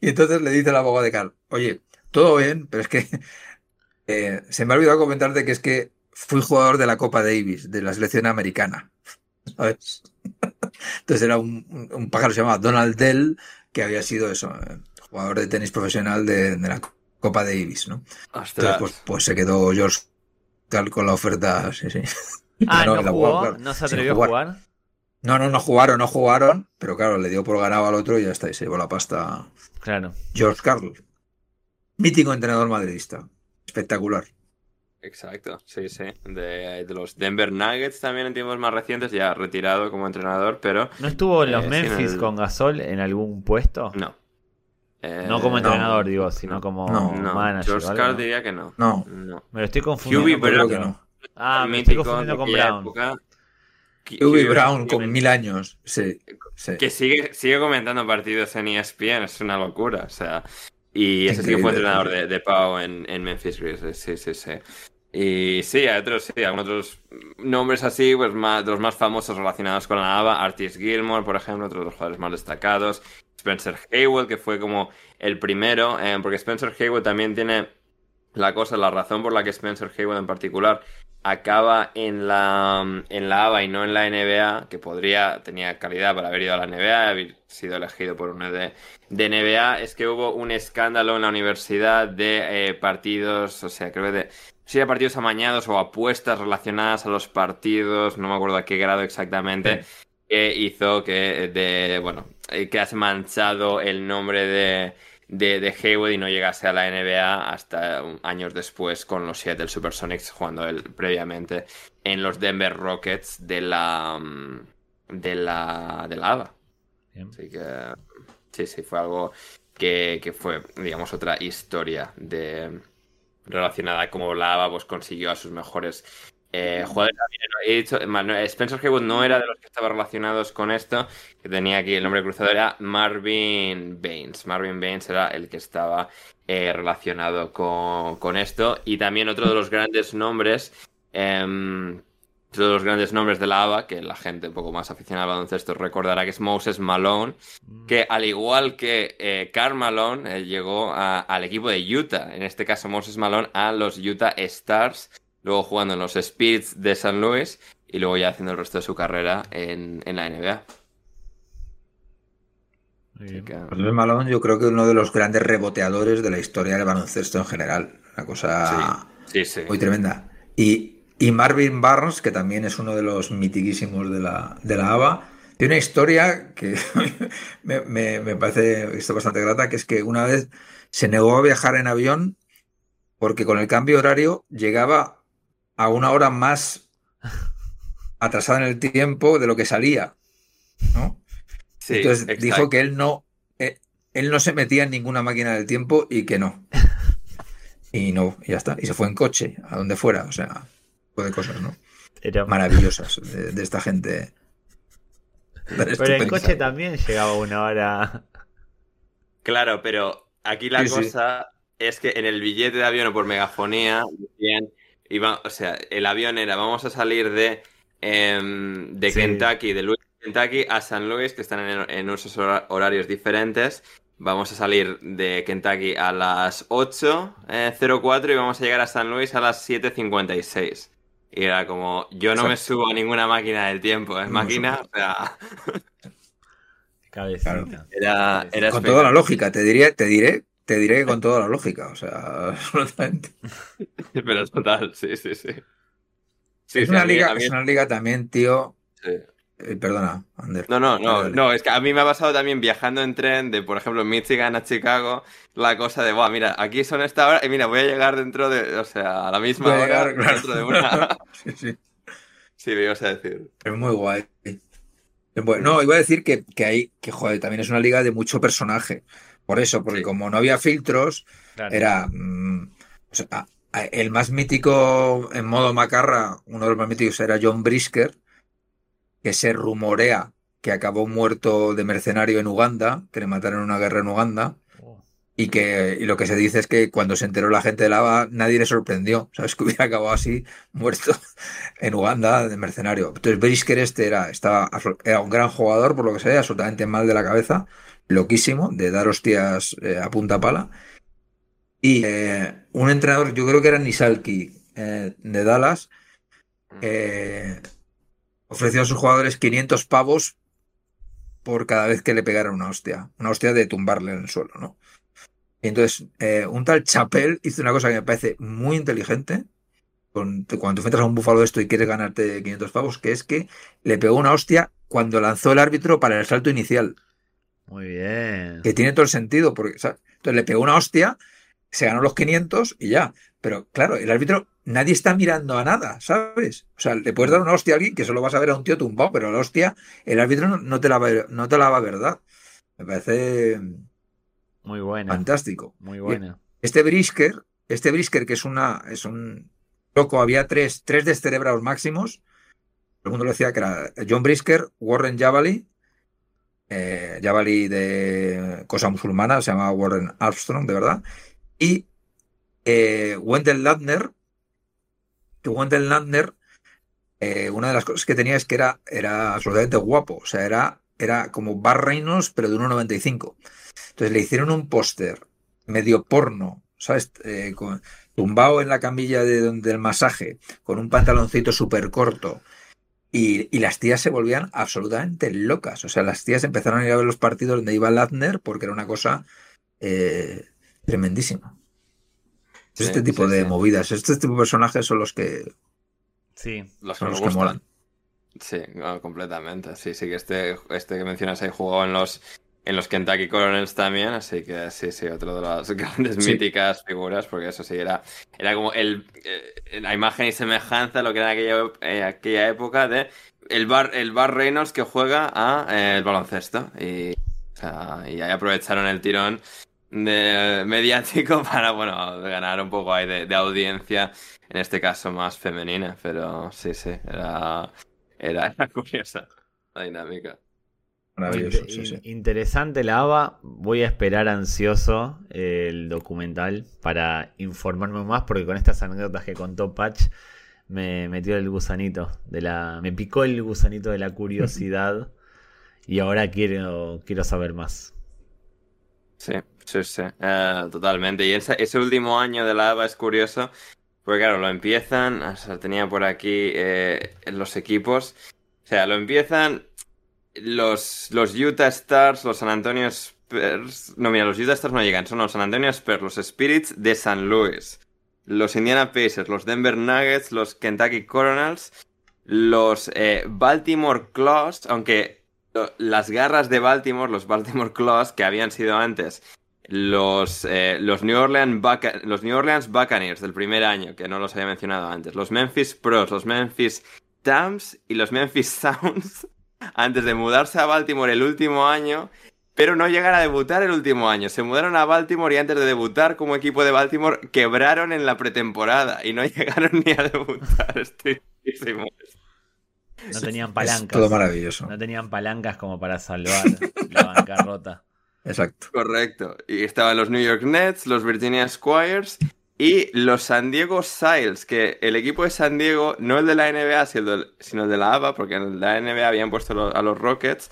Y entonces le dice el abogado de Carl, oye, todo bien, pero es que eh, se me ha olvidado comentarte que es que fui jugador de la Copa Davis, de la selección americana. ¿Sabes? Entonces era un, pájaro que se llamaba Donald Dell, que había sido eso, eh, jugador de tenis profesional de, la Copa Davis, ¿no? Entonces, pues, pues, se quedó George con la oferta, sí, sí. Ah, no, jugó, ¿no se atrevió a jugar? No, no, no jugaron, no jugaron, pero claro, le dio por ganado al otro y ya está, y se llevó la pasta. Claro. George Carl. Mítico entrenador madridista. Espectacular. Exacto, sí, sí. De, los Denver Nuggets también en tiempos más recientes, ya retirado como entrenador, pero... ¿No estuvo en los eh, Memphis con Gasol en algún puesto? No. no como entrenador, digo, sino como manager. George Carl diría que no. No. Me lo estoy confundiendo. pero que no. Ah, me estoy confundiendo con Brown. Época, Brown con mil años, sí, Que sigue, sigue comentando partidos en ESPN, es una locura, o sea... Y ese sí que fue entrenador de, de Pau en, en, Memphis Grizzlies, sí, sí, sí. Y sí, hay otros, sí, algunos otros nombres así, pues más, de los más famosos relacionados con la ABA, Artis Gilmore, por ejemplo, otro de los jugadores más destacados, Spencer Hayward, que fue como el primero, eh, porque Spencer Hayward también tiene la cosa, la razón por la que Spencer Hayward en particular acaba en la, en la ABA y no en la NBA, que podría, tenía calidad para haber ido a la NBA, haber sido elegido por una de, de NBA, es que hubo un escándalo en la universidad de eh, partidos, o sea, creo que de, si partidos amañados o apuestas relacionadas a los partidos, no me acuerdo a qué grado exactamente, que hizo que, de, bueno, eh, que has manchado el nombre de de, de Hayward y no llegase a la NBA hasta años después con los Seattle Supersonics jugando él previamente en los Denver Rockets de la mm, de la de la ABA. Así que sí, sí, fue algo que, que, fue, digamos, otra historia de relacionada a cómo la ABA pues, consiguió a sus mejores eh, he dicho, Spencer Haywood no era de los que estaban relacionados con esto, que tenía aquí el nombre cruzado, era Marvin Baines. Marvin Baines era el que estaba eh, relacionado con, esto. Y también otro de los grandes nombres, eh, otro de los grandes nombres de la ABA, que la gente un poco más aficionada al baloncesto recordará que es Moses Malone, mm. que al igual que eh, Karl Malone, eh, llegó al equipo de Utah, en este caso Moses Malone, a los Utah Stars luego jugando en los Spirits de San Luis y luego ya haciendo el resto de su carrera en, la NBA. Manuel Malone yo creo que uno de los grandes reboteadores de la historia del baloncesto en general. Una cosa muy tremenda. Y, Marvin Barnes, que también es uno de los mitiquísimos de la, de la ABA, tiene una historia que me, me, parece esto bastante grata, que es que una vez se negó a viajar en avión porque con el cambio horario llegaba a una hora más atrasada en el tiempo de lo que salía. ¿no? Entonces dijo que él no, eh, él no se metía en ninguna máquina del tiempo y que no. Y no, y ya está. Y se fue en coche, a donde fuera. O sea, fue de cosas, ¿no? Maravillosas de, esta gente. Pero en coche también llegaba una hora. Claro, pero aquí la cosa es que en el billete de avión o por megafonía o sea, el avión era, vamos a salir de, em, de Kentucky, de Louisville, Kentucky a San Luis, que están en, usos horarios diferentes. Vamos a salir de Kentucky a las 8.04 eh, y vamos a llegar a San Luis a las 7.56. Y era como, yo no me subo a ninguna máquina del tiempo, es máquina, o sea... Era, Con toda la lógica, te diría, te diré te diré que con toda la lógica, o sea, absolutamente. Pero total, sí, sí, sí. es, una liga, es una liga también, tío. Sí. Eh, perdona, Ander. No, no, no, no, es que a mí me ha pasado también viajando en tren de, por ejemplo, Michigan a Chicago, la cosa de, wow, mira, aquí son esta hora y mira, voy a llegar dentro de, o sea, a la misma hora, dentro de una. sí, sí. Sí, me ibas a decir. Es muy guay. Bueno, no, iba a decir que, que hay, que joder, también es una liga de mucho personaje. Por eso, porque como no había filtros, era. Mm, el más mítico en modo macarra, uno de los más míticos era John Brisker, que se rumorea que acabó muerto de mercenario en Uganda, que le mataron en una guerra en Uganda. Oh. Y que y lo que se dice es que cuando se enteró la gente de Lava, nadie le sorprendió. Sabes que hubiera acabado así, muerto en Uganda de mercenario. Entonces, Brisker este era, estaba, era un gran jugador, por lo que sea, absolutamente mal de la cabeza loquísimo de dar hostias eh, a punta pala. Y eh, un entrenador, yo creo que era Nisalki eh, de Dallas, mm. ofreció a sus jugadores 500 pavos por cada vez que le pegaran una hostia. Una hostia de tumbarle en el suelo, ¿no? Y entonces, un tal Chapel hizo una cosa que me parece muy inteligente. cuando tú enfrentas a un búfalo de esto y quieres ganarte 500 pavos, que es que le pegó una hostia cuando lanzó el árbitro para el salto inicial. Muy bien. Que tiene todo el sentido, porque entonces le pegó una hostia, se ganó los 500 y ya. Pero claro, el árbitro, nadie está mirando a nada, ¿sabes? O sea, le puedes dar una hostia a alguien que solo vas a ver a un tío tumbado, pero la hostia, el árbitro no, te, la va, no te la va a ver, ¿verdad? Me parece. Muy buena. Fantástico. Muy buena. Este Brisker, este Brisker, que es una. es un loco, había tres, tres descerebrados máximos. Todo el mundo le decía que era John Brisker, Warren Javali eh, Javali de cosa musulmana, se llama Warren Armstrong, de verdad, y eh, Wendell Ladner, que Wendell Ladner, eh, una de las cosas que tenía es que era, era absolutamente guapo, o sea, era, era como Bar Reynolds, pero de 1,95. Entonces le hicieron un póster medio porno, ¿sabes? Eh, tumbado en la camilla de, del masaje, con un pantaloncito súper corto, y, las tías se volvían absolutamente locas. O sea, las tías empezaron a ir a ver los partidos donde iba Ladner porque era una cosa eh, tremendísima. este tipo de movidas, este tipo de personajes son los que. Sí, los que, los que molan. Sí, completamente. Sí, sí, que este, este que mencionas ahí jugó en los en los Kentucky Colonels también, así que sí, sí, otro de las grandes míticas figuras, porque eso sí, era, era como el, eh, la imagen y semejanza lo que era aquella, eh, aquella época de el bar, el bar Reynolds que juega a eh, el baloncesto. Y, y ahí aprovecharon el tirón de, mediático para, bueno, ganar un poco ahí de, de, audiencia, en este caso más femenina, pero sí, sí, era, era, era curiosa la dinámica. Interesante la ABA. Voy a esperar ansioso el documental para informarme más, porque con estas anécdotas que contó Patch me metió el gusanito de la. me picó el gusanito de la curiosidad. y ahora quiero, quiero saber más. Sí, sí, sí. Eh, totalmente. Y ese, último año de la ABA es curioso. Porque claro, lo empiezan, o sea, tenía por aquí eh, los equipos. O sea, lo empiezan los, los Utah Stars, los San Antonio Spurs. No, mira, los Utah Stars no llegan, son los San Antonio Spurs, los Spirits de San Luis, los Indiana Pacers, los Denver Nuggets, los Kentucky Coronels, los eh, Baltimore Claws, aunque las garras de Baltimore, los Baltimore Claws, que habían sido antes los, eh, los, New Orleans los New Orleans Buccaneers del primer año, que no los había mencionado antes, los Memphis Pros, los Memphis Tams y los Memphis Sounds antes de mudarse a Baltimore el último año, pero no llegar a debutar el último año. Se mudaron a Baltimore y antes de debutar como equipo de Baltimore quebraron en la pretemporada y no llegaron ni a debutar. Estoy no tenían palancas. todo maravilloso. No tenían palancas como para salvar la bancarrota. Exacto. Correcto. Y estaban los New York Nets, los Virginia Squires y los San Diego Siles, que el equipo de San Diego, no el de la NBA, sino el de la ABA, porque en la NBA habían puesto a los Rockets.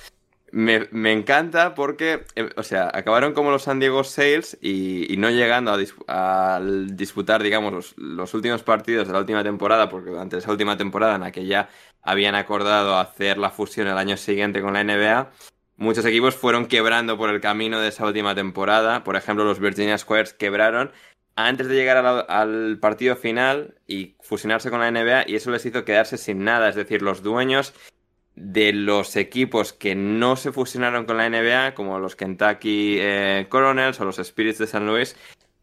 Me, encanta porque, eh, o sea, acabaron como los San Diego Sales y, no llegando a, disputar, digamos, los, últimos partidos de la última temporada, porque durante esa última temporada en la que ya habían acordado hacer la fusión el año siguiente con la NBA, muchos equipos fueron quebrando por el camino de esa última temporada. Por ejemplo, los Virginia Squares quebraron antes de llegar al partido final y fusionarse con la NBA y eso les hizo quedarse sin nada. Es decir, los dueños de los equipos que no se fusionaron con la NBA, como los Kentucky eh, Coronels o los Spirits de San Luis,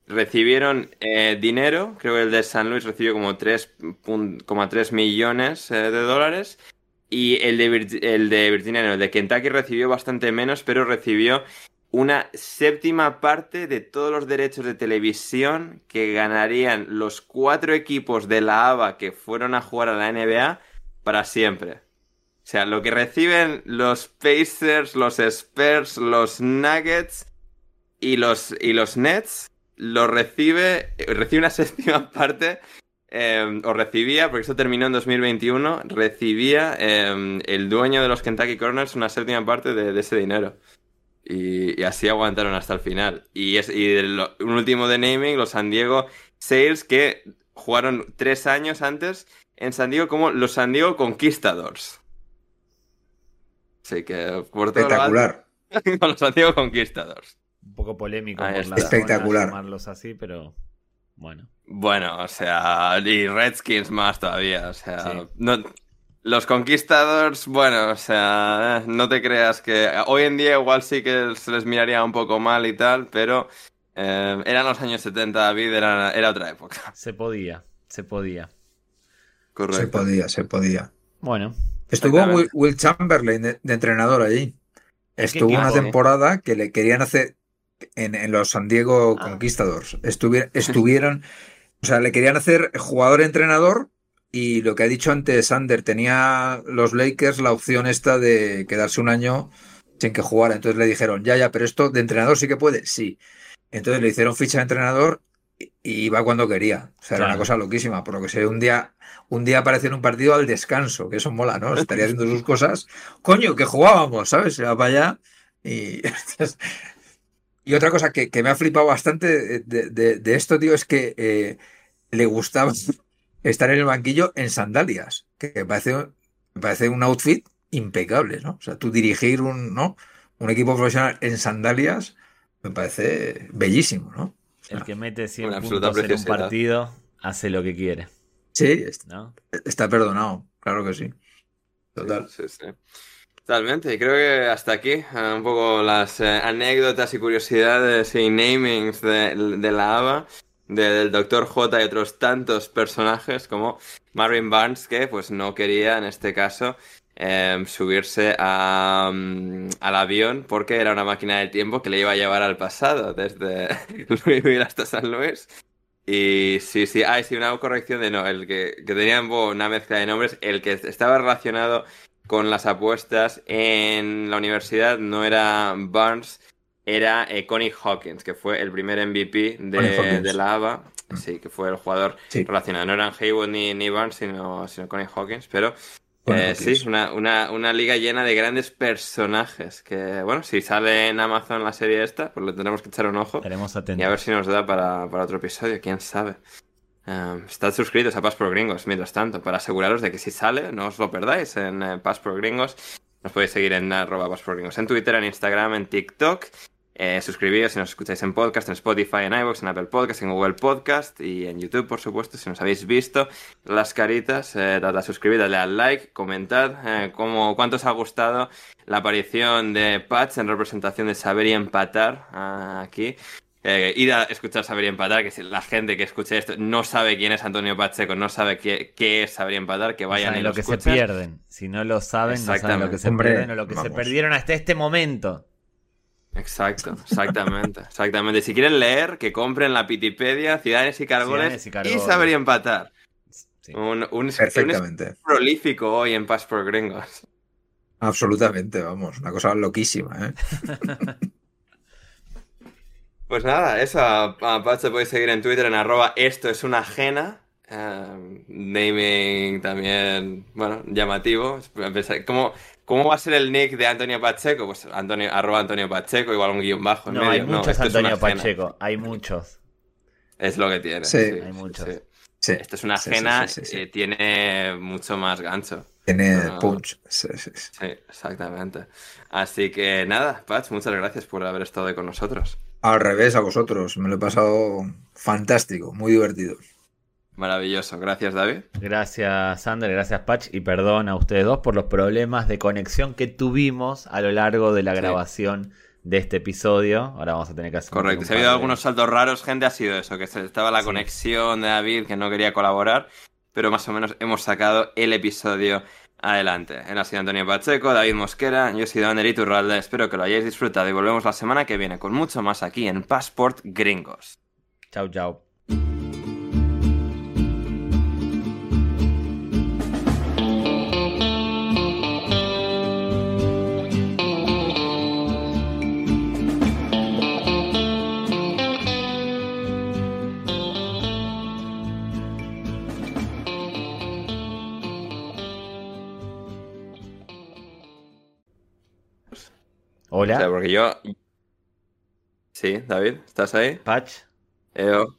recibieron eh, dinero. Creo que el de San Luis recibió como 3,3 millones eh, de dólares. Y el de, el de Virginia, el de Kentucky recibió bastante menos, pero recibió una séptima parte de todos los derechos de televisión que ganarían los cuatro equipos de la ABA que fueron a jugar a la NBA para siempre. O sea, lo que reciben los Pacers, los Spurs, los Nuggets y los, y los Nets, lo recibe, recibe una séptima parte eh, o recibía, porque esto terminó en 2021, recibía eh, el dueño de los Kentucky Corners una séptima parte de, ese dinero. Y, así aguantaron hasta el final. Y, es, y un último de naming, los San Diego Sales, que jugaron tres años antes en San Diego como los San Diego Conquistadors. Así que por Espectacular. con los San Diego Conquistadors. Un poco polémico por Espectacular. llamarlos así, pero bueno. Bueno, o sea, y Redskins más todavía, o sea, no, los Conquistadors, bueno, o sea, eh, no te creas que hoy en día igual sí que se les miraría un poco mal y tal, pero eh, eran los años 70, David, era, era otra época. Se podía, se podía. Correcto. Se podía, se podía. Bueno. Estuvo Will, Chamberlain de, entrenador allí. Estuvo una temporada que le querían hacer en, los San Diego ah. Conquistadors. estuvieron, o sea, le querían hacer jugador-entrenador y lo que ha dicho antes Sander, tenía los Lakers la opción esta de quedarse un año sin que jugara. Entonces le dijeron, ya, ya, pero esto de entrenador sí que puede, sí. Entonces le hicieron ficha de entrenador y iba cuando quería. O sea, era una cosa loquísima. Por lo que sé, un día, un día apareció en un partido al descanso, que eso mola, ¿no? Estaría haciendo sus cosas. Coño, que jugábamos, ¿sabes? Se va para allá y. y otra cosa que, me ha flipado bastante de, esto, tío, es que eh, le gustaba estar en el banquillo en sandalias, que me parece, parece un outfit impecable, ¿no? O sea, tú dirigir un, ¿no? un equipo profesional en sandalias me parece bellísimo, ¿no? el que mete 100 puntos en un partido hace lo que quiere. Sí, está perdonado, claro que sí. Total. Sí, sí, Totalmente, y creo que hasta aquí eh, un poco las eh, anécdotas y curiosidades y namings de, de la ABA del Dr. J y otros tantos personajes como Marvin Barnes, que pues no quería en este caso em, subirse a, mm, al avión porque era una máquina del tiempo que le iba a llevar al pasado, desde Louisville hasta San Luis. Y sí, sí, ah, sí, una corrección de no, el que, que tenía una mezcla de nombres, el que estaba relacionado con las apuestas en la universidad no era Barnes, era eh, Connie Hawkins, que fue el primer MVP de, la ABA. Sí, que fue el jugador relacionado. No eran Haywood ni, ni Barnes, sino, sino Connie Hawkins. Pero eh, sí, una, una, una, liga llena de grandes personajes. Que, bueno, si sale en Amazon la serie esta, pues le tendremos que echar un ojo. Y a ver si nos da para, para otro episodio, quién sabe. Um, estad suscritos a Pass Pro Gringos, mientras tanto, para aseguraros de que si sale, no os lo perdáis en uh, Pass Pro Gringos. Nos podéis seguir en arroba Pass Pro Gringos en Twitter, en Instagram, en TikTok. Eh, suscribíos si nos escucháis en podcast, en Spotify, en iVoox, en Apple Podcast, en Google Podcast y en YouTube, por supuesto. Si nos habéis visto las caritas, eh, dadle a suscribir, dadle al like, comentad eh, cómo, cuánto os ha gustado la aparición de Patch en representación de Saber y Empatar ah, aquí. Eh, ir a escuchar Saber y Empatar, que si la gente que escuche esto no sabe quién es Antonio Pacheco, no sabe qué, qué es Saber y Empatar, que vayan y lo, lo que se pierden. Si no lo saben, no saben lo que se pierden o lo que se perdieron hasta este momento. Exacto, exactamente, exactamente. Si quieren leer, que compren la Pitipedia, Ciudades y Cargoles y, saber y empatar. Un, un, Perfectamente. prolífico hoy en Pass por Gringos. Absolutamente, vamos, una cosa loquísima, ¿eh? pues nada, eso, a, podéis seguir en Twitter en arroba esto es una ajena. Eh, naming también, bueno, llamativo. Como ¿Cómo va a ser el nick de Antonio Pacheco? Pues Antonio, arroba Antonio Pacheco, igual un guion bajo. no, hay muchos Antonio Pacheco, hay muchos. Es lo que tiene. Sí, hay muchos. Esto es una ajena y tiene mucho más gancho. Tiene punch. Sí, exactamente. Así que nada, Pach, muchas gracias por haber estado con nosotros. Al revés, a vosotros. Me lo he pasado fantástico, muy divertido. Maravilloso, gracias David. Gracias Sander, gracias Patch y perdón a ustedes dos por los problemas de conexión que tuvimos a lo largo de la grabación de este episodio. Ahora vamos a tener que hacer. Correcto, si ha habido algunos saltos raros, gente, ha sido eso, que estaba la conexión de David que no quería colaborar, pero más o menos hemos sacado el episodio Adelante. En la sido Antonio Pacheco, David Mosquera, yo soy Daniel Iturralde. Espero que lo hayáis disfrutado y volvemos la semana que viene con mucho más aquí en Passport Gringos. Chao, chao. Hola. O sea, porque yo. Sí, David, ¿estás ahí? Patch. Eo.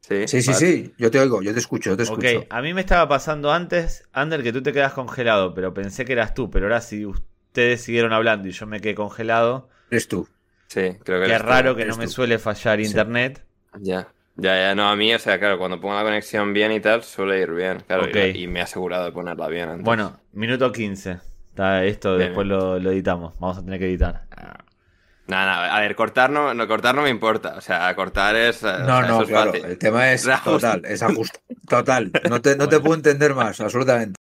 Sí, Sí, sí, yo te oigo, yo te escucho, yo te escucho. Ok, a mí me estaba pasando antes, Ander, que tú te quedas congelado, pero pensé que eras tú. Pero ahora si ustedes siguieron hablando y yo me quedé congelado, Eres tú. Sí, creo que qué eres tú. raro que eres no me suele fallar Sí. internet. Ya. Ya, ya, no, a mí, o sea, claro, cuando pongo la conexión bien y tal, suele ir bien. Claro, y, y me he asegurado de ponerla bien antes. Bueno, minuto 15. Está, esto Bien, después lo, lo editamos. Vamos a tener que editar. Nada, nada, a ver, cortar no, no, cortar no me importa. O sea, cortar es. o No, sea, no, eso es claro, fácil. el tema es total, es ajusto. Total, no te, no te puedo entender más, absolutamente.